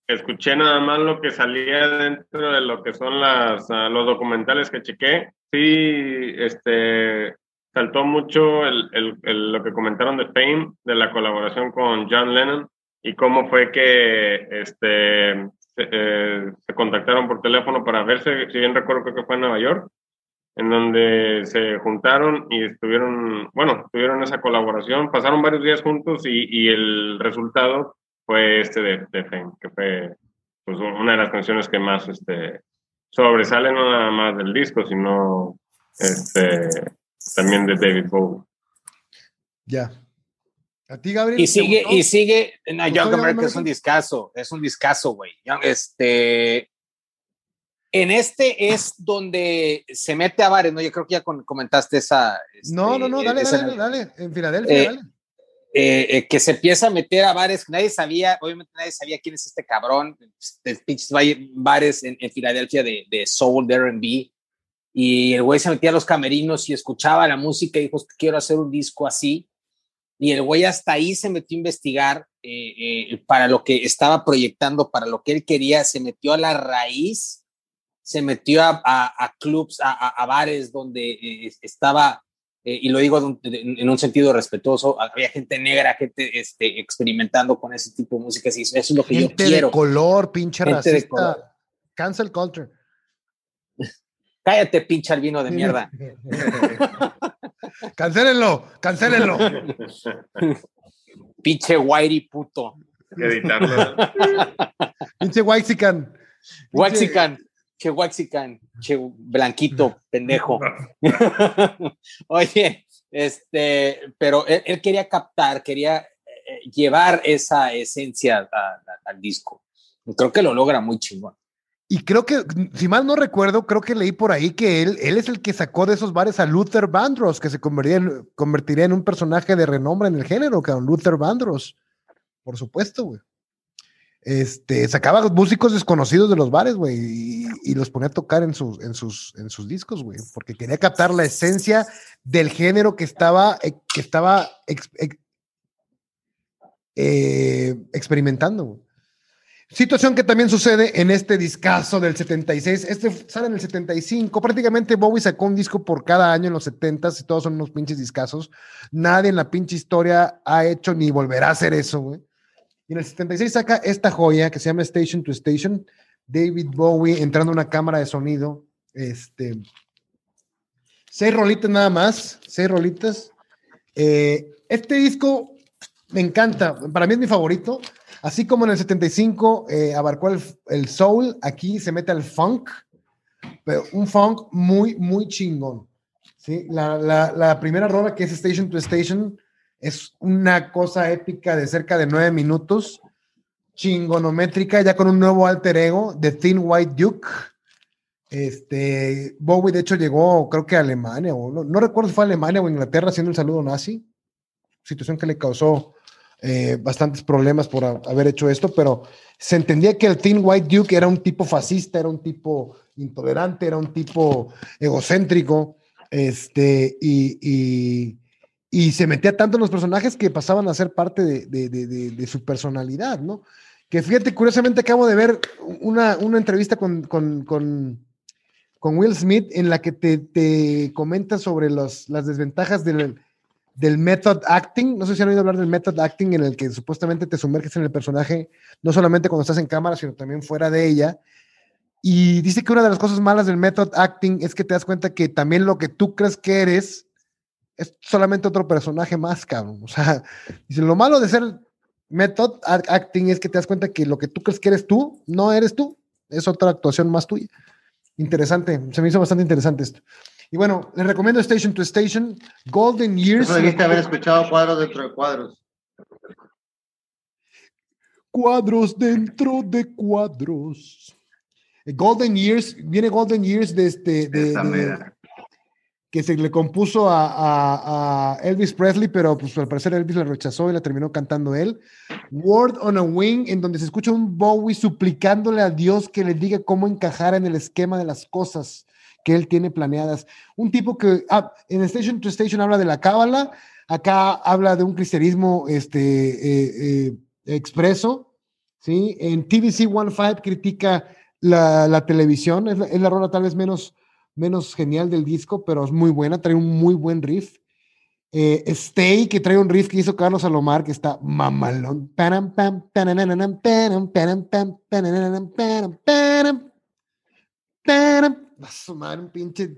escuché nada más lo que salía dentro de lo que son las, ah, los documentales que chequé. Sí, este, saltó mucho el, lo que comentaron de Fame, de la colaboración con John Lennon y cómo fue que este, se, eh, contactaron por teléfono para verse, si bien recuerdo creo que fue en Nueva York, en donde se juntaron y estuvieron, bueno, tuvieron esa colaboración, pasaron varios días juntos y el resultado fue este de, de, Fame, que fue pues, una de las canciones que más este, sobresale no nada más del disco, sino este, también de David Bowie. Ya. ¿A ti, Gabriel? Y sigue, y sigue, no, Young America es un discazo, es un discazo, güey. Este, en este es donde se mete a bares, ¿no? Yo creo que ya comentaste esa. Este, no, no, no, dale, dale, dale, en Filadelfia, eh, dale. Eh, eh, que se empieza a meter a bares, nadie sabía, obviamente nadie sabía quién es este cabrón, de pinches bares en, Filadelfia de, soul, de R&B, y el güey se metía a los camerinos y escuchaba la música y dijo, quiero hacer un disco así, y el güey hasta ahí se metió a investigar eh, para lo que estaba proyectando, para lo que él quería, se metió a la raíz, se metió a, clubs, a, bares donde estaba eh, y lo digo en un sentido respetuoso, había gente negra, gente este, experimentando con ese tipo de música, y eso es lo que yo quiero. de color, pinche racista. Cancel culture. Cállate, pinche albino de mierda. cancélenlo, cancélenlo. pinche whitey puto. Editarlo. pinche whitezican. Whitezican che Waxican, che blanquito, pendejo. Oye, este, pero él, quería captar, quería eh, llevar esa esencia al disco. Creo que lo logra muy chingón. Y creo que, si mal no recuerdo, creo que leí por ahí que él, él es el que sacó de esos bares a Luther Vandross, que se convertiría en, convertiría en un personaje de renombre en el género, que Luther Vandross. Por supuesto, güey este, sacaba músicos desconocidos de los bares, güey, y, los ponía a tocar en sus, en sus, en sus discos, güey, porque quería captar la esencia del género que estaba, eh, que estaba eh, experimentando. Situación que también sucede en este discazo del 76. Este sale en el 75. Prácticamente Bowie sacó un disco por cada año en los 70s y todos son unos pinches discazos. Nadie en la pinche historia ha hecho ni volverá a hacer eso, güey. Y en el 76 saca esta joya que se llama Station to Station, David Bowie entrando a una cámara de sonido. Este, seis rolitas nada más, seis rolitas. Eh, este disco me encanta, para mí es mi favorito. Así como en el 75 eh, abarcó el, soul, aquí se mete al funk, pero un funk muy, muy chingón. ¿sí? La, la, la primera rola que es Station to Station es una cosa épica de cerca de nueve minutos, chingonométrica, ya con un nuevo alter ego de Thin White Duke. Este, Bowie de hecho llegó, creo que a Alemania, o no, recuerdo si fue a Alemania o Inglaterra haciendo el saludo nazi, situación que le causó eh, bastantes problemas por haber hecho esto, pero se entendía que el Thin White Duke era un tipo fascista, era un tipo intolerante, era un tipo egocéntrico, este, y se metía tanto en los personajes que pasaban a ser parte de, su personalidad, ¿no? Que fíjate, curiosamente acabo de ver una, entrevista con, Will Smith en la que te, comenta sobre las desventajas del, del method acting. No sé si han oído hablar del method acting en el que supuestamente te sumerges en el personaje, no solamente cuando estás en cámara, sino también fuera de ella. Y dice que una de las cosas malas del method acting es que te das cuenta que también lo que tú crees que eres es solamente otro personaje más, cabrón. O sea, dice, lo malo de ser method acting es que te das cuenta que lo que tú crees que eres tú, no eres tú, es otra actuación más tuya. Interesante, se me hizo bastante interesante esto. Y bueno, les recomiendo Station to Station, Golden Years. debiste haber escuchado cuadros dentro de cuadros. Cuadros dentro de cuadros. Golden Years, viene Golden Years de este. De, que se le compuso a, Elvis Presley, pero pues al parecer Elvis la rechazó y la terminó cantando él. Word on a Wing, en donde se escucha un Bowie suplicándole a Dios que le diga cómo encajar en el esquema de las cosas que él tiene planeadas. Un tipo que ah, en Station to Station habla de la cábala, acá habla de un cristianismo este, eh, eh, expreso, ¿sí? En TVC 15 critica la, televisión, es la, es la rola tal vez menos menos genial del disco, pero es muy buena, trae un muy buen riff. Eh, Stay, que trae un riff que hizo Carlos Salomar, que está mamalón. un pinche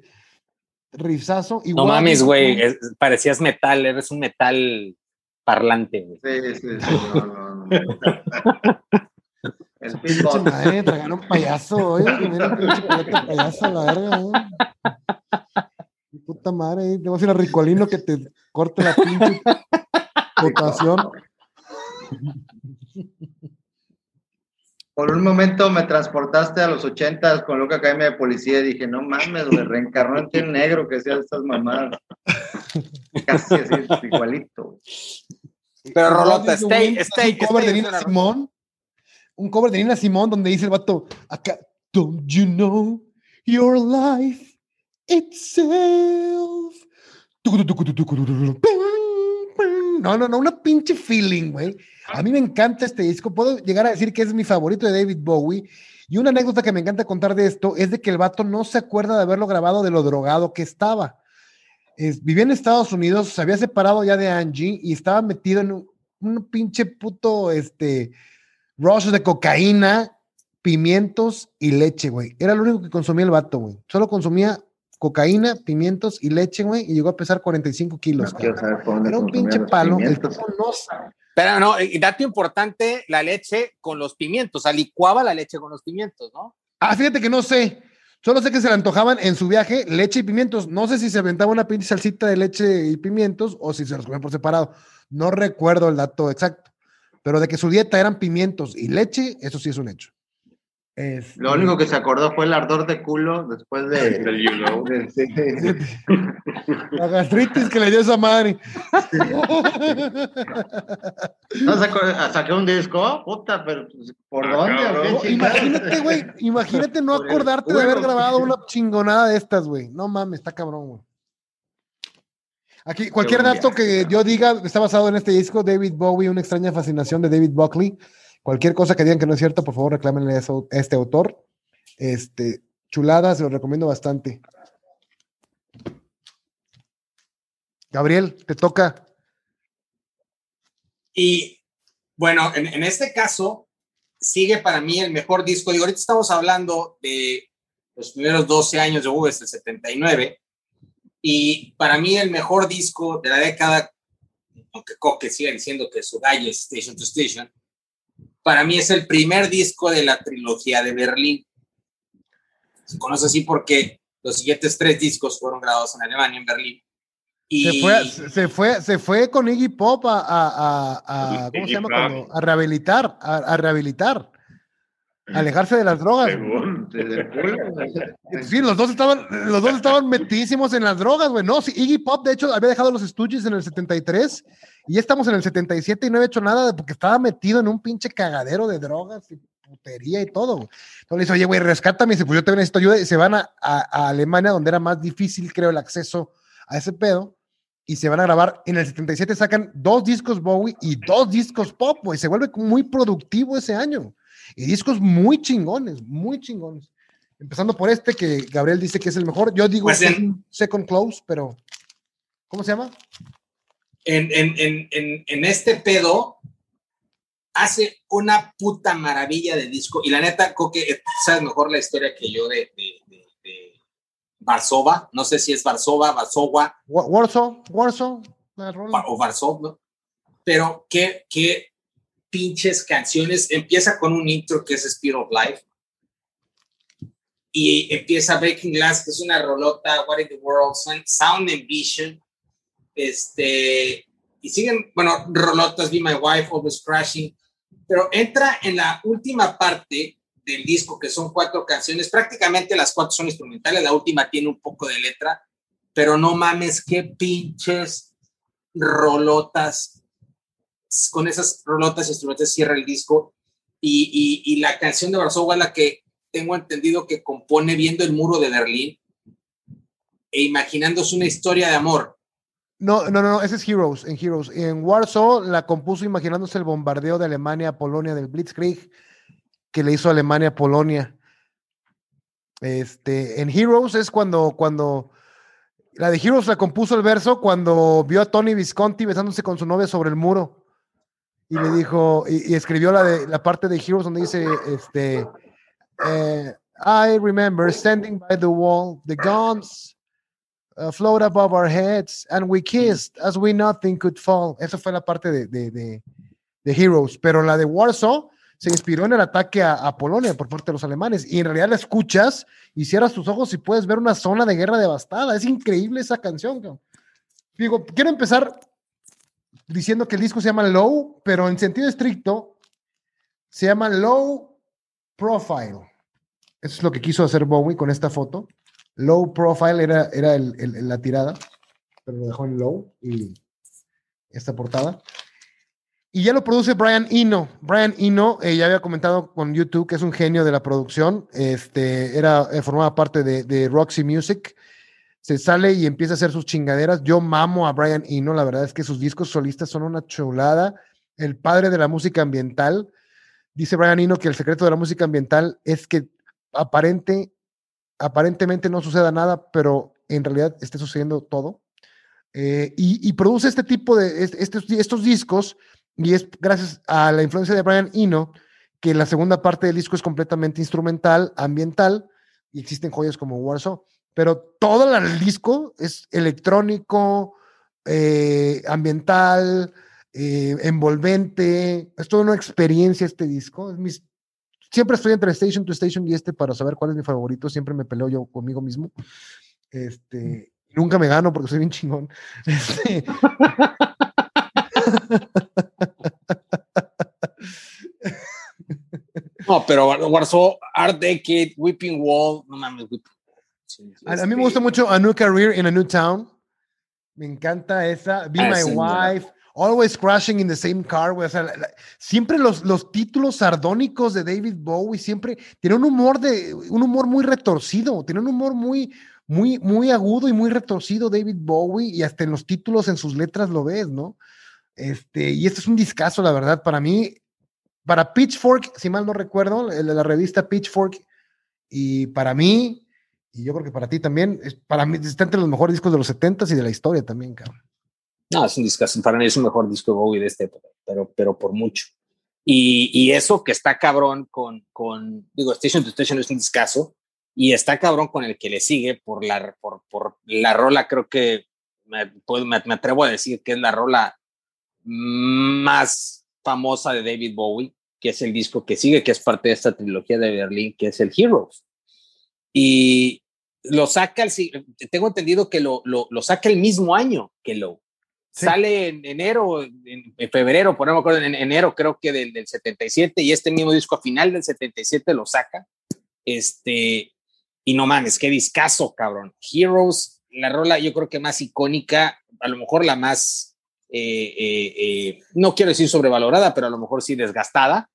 rifazo. No mames, güey, parecías metal, eres un metal parlante. Sí, sí, sí. No, no, no. El pinche madre, tragaron payaso, ¿eh? Mira, pinche payaso, la verga, ¿eh? Puta madre, te vas a ir a Ricolino que te corte la pinche votación. Por un momento me transportaste a los ochentas con Loca Academia de Policía y dije, no mames, güey, reencarnó en el negro que hacía estas mamadas. Casi así, igualito. Pero Rolota, stay, stay, un cover de stay, Simón. Un cover de Nina Simón donde dice el vato, acá, don't you know your life itself. No, no, no, una pinche feeling, güey. A mí me encanta este disco. Puedo llegar a decir que es mi favorito de David Bowie. Y una anécdota que me encanta contar de esto es de que el vato no se acuerda de haberlo grabado de lo drogado que estaba. Es- vivía en Estados Unidos, se había separado ya de Angie y estaba metido en un, un pinche puto este rush de cocaína, pimientos y leche, güey. Era lo único que consumía el vato, güey. Solo consumía cocaína, pimientos y leche, güey, y llegó a pesar 45 kilos. No quiero cabrón. saber por dónde Era un pinche palo. El pimientos. tipo no sabe. Pero no, y dato importante, la leche con los pimientos, o sea, licuaba la leche con los pimientos, ¿no? Ah, fíjate que no sé. Solo sé que se le antojaban en su viaje leche y pimientos. No sé si se aventaba una pinche salsita de leche y pimientos o si se los comía por separado. No recuerdo el dato exacto. Pero de que su dieta eran pimientos y leche, eso sí es un hecho. Este, Lo único que se acordó fue el ardor de culo después de... Del you know. sí. La gastritis que le dio esa madre. No sacó, saqué un disco, puta, pero pues, ¿por Ah, dónde? qué imagínate, güey. Imagínate no acordarte de haber grabado una chingonada de estas, güey. No mames, está cabrón, güey. Aquí, cualquier dato que yo diga está basado en este disco, David Bowie, una extraña fascinación de David Buckley. Cualquier cosa que digan que no es cierto, por favor, reclámenle a este autor. Este, chulada, se lo recomiendo bastante. Gabriel, te toca. Y bueno, en, en este caso, sigue para mí el mejor disco. Digo, ahorita estamos hablando de los primeros 12 años de Bowie, es el 79. Y para mí el mejor disco de la década, aunque Coque siga diciendo que su gallo es Station to Station, para mí es el primer disco de la trilogía de Berlín. Se conoce así porque los siguientes tres discos fueron grabados en Alemania, en Berlín. Y Se fue, se- fue, se fue con Iggy Pop a, a- a- a- ¿cómo se llama? A rehabilitar, a, a rehabilitar, a alejarse de las drogas. Sí, los dos estaban, los dos estaban metidísimos en las drogas, güey. No, sí, Iggy Pop, de hecho, había dejado los Stooges en el 73 y ya estamos en el 77 y no había hecho nada porque estaba metido en un pinche cagadero de drogas y putería y todo. Entonces le dice, oye, güey, rescátame. Y dice, pues yo también necesito ayuda. Y se van a, a- a Alemania, donde era más difícil, creo, el acceso a ese pedo. Y se van a grabar. En el 77 sacan dos discos Bowie y dos discos pop, güey. Se vuelve muy productivo ese año. Y discos muy chingones, muy chingones. Empezando por este que Gabriel dice que es el mejor. Yo digo Pues en- Second Close, pero ¿cómo se llama? en, en, en, en, en este pedo hace una puta maravilla de disco. Y la neta, Coque, sabes mejor la historia que yo de, de, de, de Varsova. No sé si es Varsova, Varsova Wa- Warsaw, Warsaw, o Varsov, ¿no? Pero qué, qué pinches canciones. Empieza con un intro que es Speed of Life. Y empieza Breaking Glass, que es una rolota, What in the World, Sound- and Vision. Este, y siguen, bueno, rolotas, Be My Wife, Always Crashing. Pero entra en la última parte del disco, que son cuatro canciones. Prácticamente las cuatro son instrumentales, la última tiene un poco de letra, pero no mames, qué pinches rolotas. Con esas rolotas instrumentales cierra el disco. Y, y, la canción de Varsovia la que tengo entendido que compone viendo el muro de Berlín e imaginándose una historia de amor. No, no, no, no, ese es Heroes, en Heroes. En Warsaw la compuso imaginándose el bombardeo de Alemania a Polonia del Blitzkrieg que le hizo Alemania a Polonia. Este, en Heroes es cuando, cuando la de Heroes la compuso el verso cuando vio a Tony Visconti besándose con su novia sobre el muro y le dijo y, y escribió la de la parte de Heroes donde dice este eh, I remember standing by the wall, the guns uh, float above our heads, and we kissed as we nothing could fall. Esa fue la parte de, de, de, Heroes, pero la de Warsaw se inspiró en el ataque a, a, Polonia por parte de los alemanes. Y en realidad la escuchas y cierras tus ojos y puedes ver una zona de guerra devastada. Es increíble esa canción. Digo, quiero empezar diciendo que el disco se llama Low, pero en sentido estricto se llama Low Profile. Eso es lo que quiso hacer Bowie con esta foto. Low Profile era, era el, la tirada, pero lo dejó en Low y esta portada. Y ya lo produce Brian Eno. Brian Eno, eh, ya había comentado con YouTube que es un genio de la producción. Este, era, eh, formaba parte de, Roxy Music. Se sale y empieza a hacer sus chingaderas. Yo mamo a Brian Eno. La verdad es que sus discos solistas son una chulada. El padre de la música ambiental. Dice Brian Eno que el secreto de la música ambiental es que aparente, aparentemente no suceda nada, pero en realidad esté sucediendo todo. Eh, y, produce este tipo de estos discos y es gracias a la influencia de Brian Eno que la segunda parte del disco es completamente instrumental, ambiental, y existen joyas como Warsaw, pero todo el disco es electrónico, eh, ambiental, eh, envolvente, es toda una experiencia este disco. mis, siempre estoy entre Station to Station y este para saber cuál es mi favorito, siempre me peleo yo conmigo mismo. Este, nunca me gano porque soy bien chingón. Este, no, pero Warsaw, Art Decade, Whipping Wall, no mames, a, mí me gusta mucho A New Career in a New Town. Me encanta esa. Be ah, My Wife. Always Crashing in the Same Car, O sea, siempre los, los títulos sardónicos de David Bowie siempre tiene un humor de un humor muy retorcido, tiene un humor muy muy muy agudo y muy retorcido David Bowie y hasta en los títulos en sus letras lo ves, ¿no? Este, y este es un discazo, la verdad, para mí, para Pitchfork, si mal no recuerdo, de la revista Pitchfork, y para mí, y yo creo que para ti también, es, para mí está entre los mejores discos de los 70s y de la historia también, cabrón. No, es un discazo, para mí es un mejor disco de Bowie de esta época, pero, pero por mucho. Y, y, eso que está cabrón con, con, digo, Station to Station es un discazo, y está cabrón con el que le sigue por la, por, por la rola, creo que me, me, me atrevo a decir que es la rola más famosa de David Bowie, que es el disco que sigue, que es parte de esta trilogía de Berlín, que es el Heroes. Y lo saca, el, tengo entendido que lo, lo, lo saca el mismo año que lo. Sale en enero, en, febrero, por no me acuerdo, en enero creo que del, del 77, y este mismo disco a final del 77 lo saca. Este, y no mames, qué discazo, cabrón. Heroes, la rola yo creo que más icónica, a lo mejor la más eh, eh, eh, no quiero decir sobrevalorada, pero a lo mejor sí desgastada,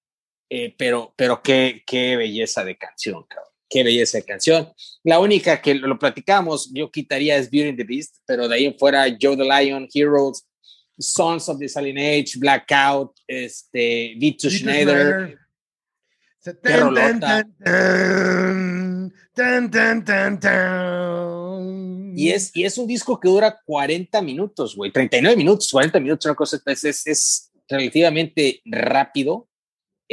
pero, pero qué, qué belleza de canción, cabrón. Qué belleza de canción. La única que lo, platicamos, yo quitaría es Beauty and the Beast, pero de ahí en fuera, Joe the Lion, Heroes, Sons of the Silent Age, Blackout, este, Vito Schneider. Y es, y es un disco que dura 40 minutos, güey, 39 minutos, 40 minutos, una cosa, es, es, es relativamente rápido.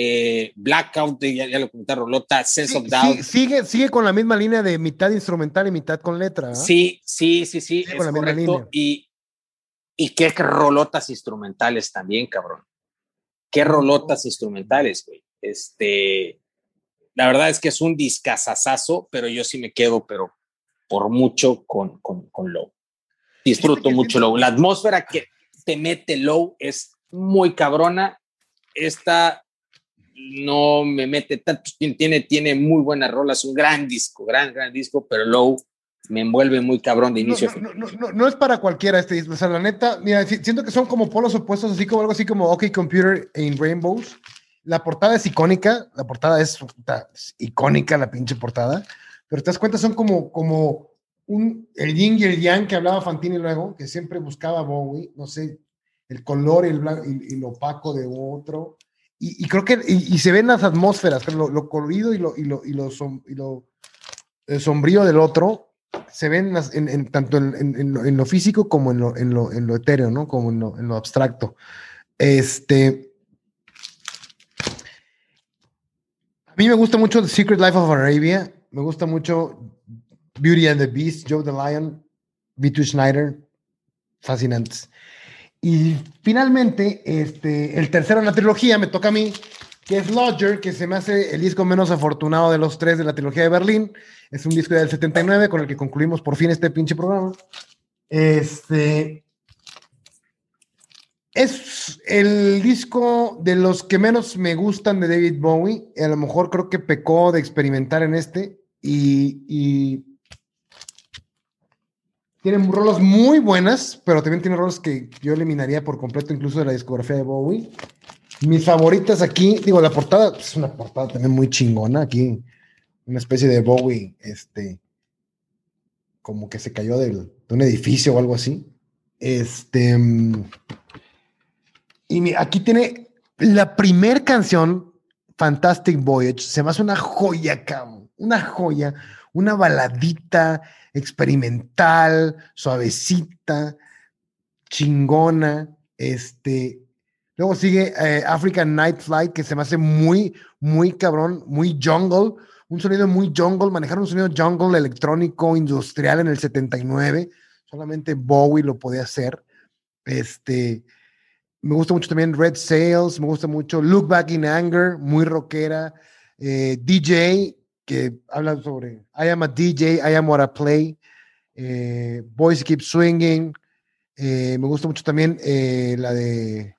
Eh, Blackout, ya, ya, lo comenté, Rolota, Sense of Doubt. Sigue, sigue con la misma línea de mitad instrumental y mitad con letra. Sí, sí, sí, sí, es correcto. Y, y qué rolotas instrumentales también, cabrón. Qué rolotas instrumentales, güey. Este, la verdad es que es un discazazazo, pero yo sí me quedo, pero por mucho con, con, con Low. Disfruto mucho Low. La atmósfera que te mete Low es muy cabrona. Esta no me mete tanto, tiene, tiene muy buenas rolas, un gran disco, gran, gran disco, pero Low me envuelve muy cabrón de inicio. No, no, no, no, es para cualquiera este disco, o sea, la neta, mira, siento que son como polos opuestos, así como algo así como OK Computer in Rainbows. La portada es icónica, la portada es, es icónica, la pinche portada, pero te das cuenta, son como, como un, el yin y el yang que hablaba Fantini luego, que siempre buscaba Bowie, no sé, el color y, el blanco, y, lo opaco de otro. Y, creo que, y, se ven las atmósferas, lo, lo colorido y lo, y lo, y lo, lo sombrío del otro, se ven en, tanto en, en, lo físico como en lo, en lo, en lo etéreo, ¿no? Como en lo, en lo abstracto. Este. A mí me gusta mucho The Secret Life of Arabia. Me gusta mucho Beauty and the Beast, Joe the Lion, B2 Schneider, fascinantes. Y finalmente, este, el tercero en la trilogía me toca a mí, que es Lodger, que se me hace el disco menos afortunado de los tres de la trilogía de Berlín. Es un disco del 79 con el que concluimos por fin este pinche programa. Este, Es el disco de los que menos me gustan de David Bowie. A lo mejor creo que pecó de experimentar en este y, y tiene rolas muy buenas, pero también tiene rolas que yo eliminaría por completo incluso de la discografía de Bowie. Mis favoritas aquí, digo, la portada es una portada también muy chingona aquí, una especie de Bowie, este, como que se cayó de un edificio o algo así. Este, y aquí tiene la primer canción, Fantastic Voyage, se me hace una joya, cabrón, una joya, una baladita experimental, suavecita, chingona, este, Luego sigue eh, African Night Flight, que se me hace muy, muy cabrón, muy jungle, un sonido muy jungle, manejar un sonido jungle electrónico industrial en el 79, solamente Bowie lo podía hacer. Este, me gusta mucho también Red Sails, me gusta mucho Look Back in Anger, muy rockera. Eh, DJ, que habla sobre I am a DJ, I am what I play. Eh, Boys Keep Swinging. me gusta mucho también la de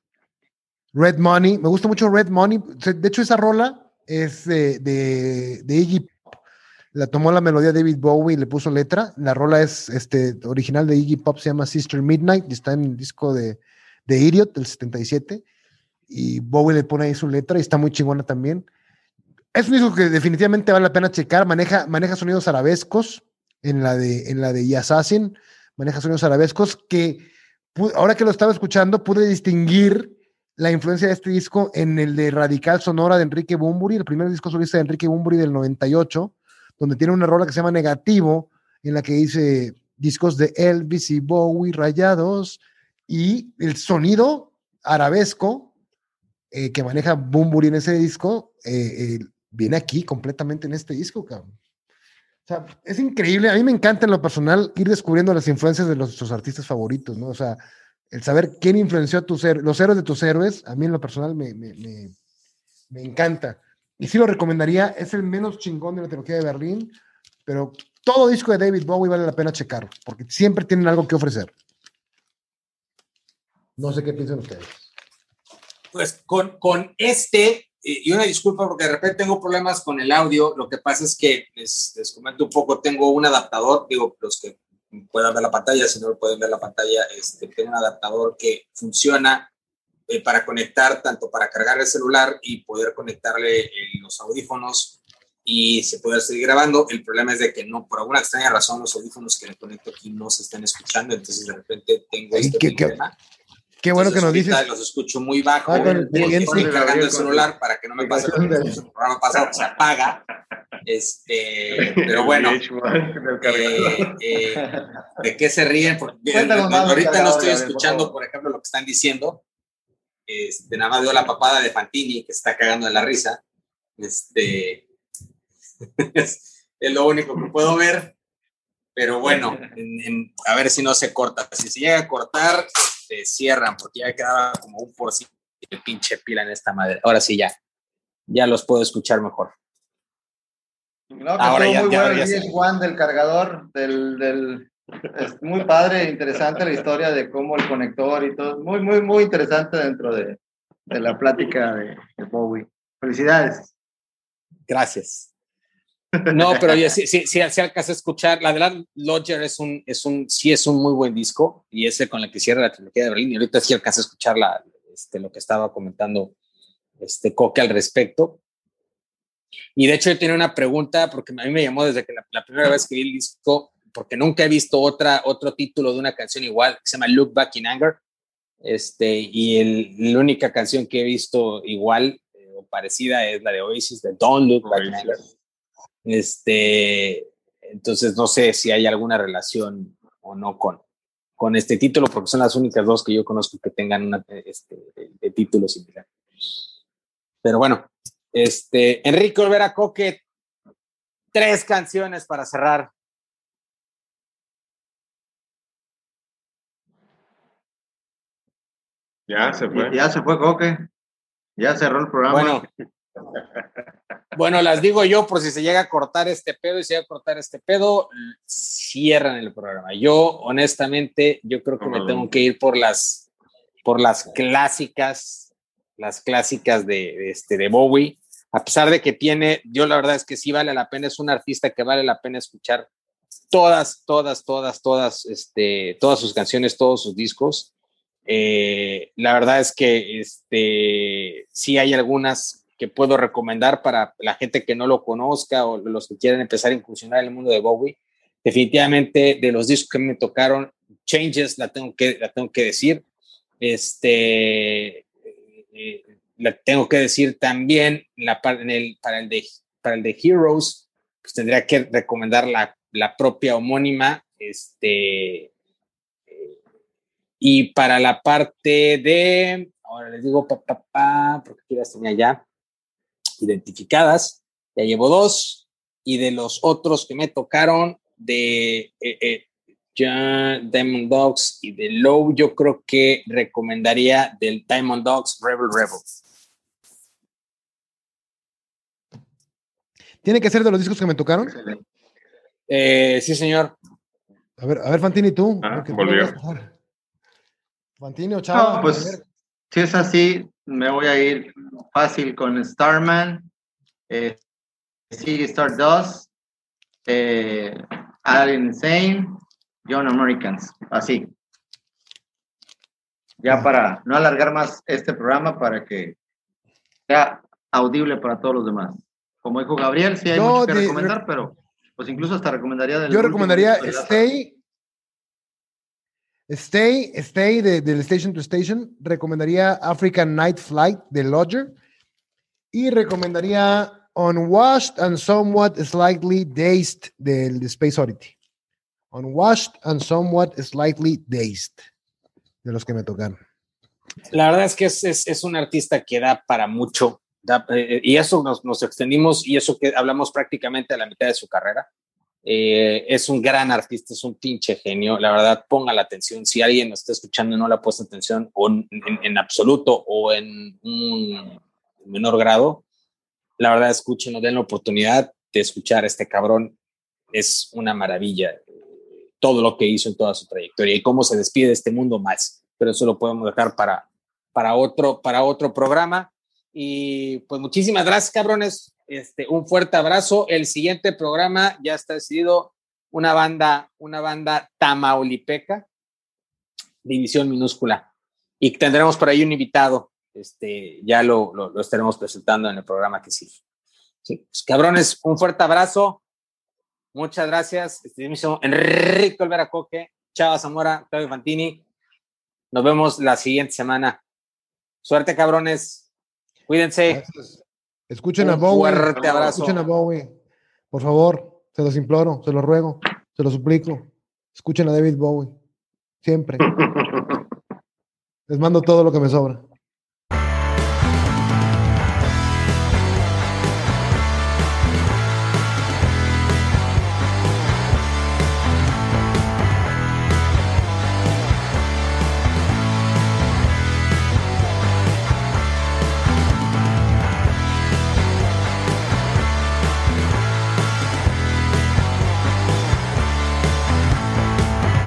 Red Money, me gusta mucho Red Money. De hecho, esa rola es de, de, Iggy Pop. La tomó la melodía David Bowie y le puso letra. La rola es este, original de Iggy Pop, se llama Sister Midnight y está en el disco de, de Idiot del 77. Y Bowie le pone ahí su letra y está muy chingona también. Es un disco que definitivamente vale la pena checar. Maneja, sonidos arabescos en la de, en la de Assassin. Maneja sonidos arabescos que ahora que lo estaba escuchando pude distinguir la influencia de este disco en el de Radical Sonora de Enrique Bumburi, el primer disco solista de Enrique Bumburi del 98, donde tiene una rola que se llama Negativo, en la que dice discos de Elvis y Bowie rayados, y el sonido arabesco eh, que maneja Bumburi en ese disco eh, viene aquí completamente en este disco, cabrón. O sea, es increíble. A mí me encanta en lo personal ir descubriendo las influencias de sus artistas favoritos, ¿no? O sea, el saber quién influenció a tus los héroes de tus héroes, a mí en lo personal me, encanta. Y sí lo recomendaría, es el menos chingón de la trilogía de Berlín, pero todo disco de David Bowie vale la pena checar, porque siempre tienen algo que ofrecer. No sé qué piensan ustedes. Pues con, con este, y una disculpa porque de repente tengo problemas con el audio, lo que pasa es que les, les comento un poco, tengo un adaptador, digo, los que puedan ver la pantalla, si no lo pueden ver la pantalla, este, tiene un adaptador que funciona eh, para conectar, tanto para cargar el celular y poder conectarle eh, los audífonos y se puede seguir grabando. El problema es de que no, por alguna extraña razón, los audífonos que le conecto aquí no se están escuchando, entonces de repente tengo este qué, problema. Qué bueno que nos dices. Los escucho muy bajo. Ah, estoy cargando el celular para que no me pase lo que el programa pasado, se apaga. Este, pero bueno, eh, eh, ¿de qué se ríen? Porque ahorita no estoy escuchando, por ejemplo, lo que están diciendo. Este, nada más veo la papada de Fantini que está cagando de la risa. Este, es, lo único que puedo ver. Pero bueno, a ver si no se corta. Si se llega a cortar, se cierran, porque ya quedaba como un por ciento de pinche pila en esta madre. Ahora sí, ya. Ya los puedo escuchar mejor. No, que Ahora ya, muy ya, bueno el Juan del cargador, del, del, es muy padre, interesante la historia de cómo el conector y todo, muy, muy, muy interesante dentro de, de la plática de, Bowie. Felicidades. Gracias. No, pero ya sí, sí, sí, sí alcanza a escuchar. La verdad, Lodger es un, es un, sí es un muy buen disco y ese con el que cierra la trilogía de Berlín. Y ahorita sí alcanza a escuchar la, este, lo que estaba comentando este Coque al respecto. Y de hecho, yo tenía una pregunta, porque a mí me llamó desde que la, primera vez que vi el disco, porque nunca he visto otra, otro título de una canción igual, que se llama Look Back in Anger. Este, y el, la única canción que he visto igual eh, o parecida es la de Oasis, de Don't Look Back in Anger. Este, entonces, no sé si hay alguna relación o no con, con este título, porque son las únicas dos que yo conozco que tengan una, este, de título similar. Pero bueno, este, Enrique Olvera Coque, tres canciones para cerrar. Ya se fue. Ya se fue Coque. Ya cerró el programa. Bueno, bueno, las digo yo por si se llega a cortar este pedo y se llega a cortar este pedo, cierran el programa. Yo, honestamente, yo creo que me tengo que ir por las por las clásicas, las clásicas de, este, de Bowie, a pesar de que tiene, yo la verdad es que sí vale la pena, es un artista que vale la pena escuchar todas, todas, todas, todas, este, todas sus canciones, todos sus discos. Eh, la verdad es que este, sí hay algunas que puedo recomendar para la gente que no lo conozca o los que quieren empezar a incursionar en el mundo de Bowie. Definitivamente de los discos que me tocaron, Changes, la tengo que, la tengo que decir. Este, eh, la tengo que decir también la, en el, para, el de, para el de Heroes, pues tendría que recomendar la, la propia homónima. Este, y para la parte de, ahora les digo, papá, pa, porque aquí las tenía ya identificadas, ya llevo dos, y de los otros que me tocaron, de eh, eh, Diamond Dogs y de Low, yo creo que recomendaría del Diamond Dogs Rebel Rebel. ¿Tiene que ser de los discos que me tocaron? Eh, sí, señor. A ver, a ver, Fantini, tú. Ah, volvió. Fantini o Chava. No, pues si es así, me voy a ir fácil con Starman, eh, City Stardust, eh, Alien Insane, Young Americans, así. Ya para no alargar más este programa para que sea audible para todos los demás. Como dijo Gabriel, sí hay mucho que recomendar, pero pues incluso hasta recomendaría Yo recomendaría. Stay. Stay, Stay de, del Station to Station. Recomendaría African Night Flight de Lodger. Y recomendaría Unwashed and Somewhat Slightly Dazed del de Space Oddity. Unwashed and Somewhat Slightly Dazed de los que me tocaron. La verdad es que es, es, es un artista que da para mucho. da- eh, y eso nos, nos extendimos y eso que hablamos prácticamente a la mitad de su carrera. Eh, es un gran artista, es un pinche genio. La verdad, ponga la atención. Si alguien nos está escuchando y no le ha puesto atención, en absoluto o en un menor grado, la verdad, escúchenlo, den la oportunidad de escuchar a este cabrón. Es una maravilla eh, todo lo que hizo en toda su trayectoria y cómo se despide de este mundo más. Pero eso lo podemos dejar para, para, otro, para otro programa. Y pues muchísimas gracias, cabrones. Este, un fuerte abrazo. El siguiente programa ya está decidido. Una banda, una banda tamaulipeca, división minúscula. Y tendremos por ahí un invitado. Este, ya lo, lo, estaremos presentando en el programa que sigue. Sí, pues, cabrones, un fuerte abrazo. Muchas gracias. Mismo Enrique Olvera Coque, Chava Zamora, Claudio Fantini. Nos vemos la siguiente semana. Suerte, cabrones. Cuídense. Escuchen a Un Bowie. fuerte abrazo. Escuchen a Bowie. Por favor, se los imploro, se los ruego, se los suplico. Escuchen a David Bowie. Siempre. Les mando todo lo que me sobra.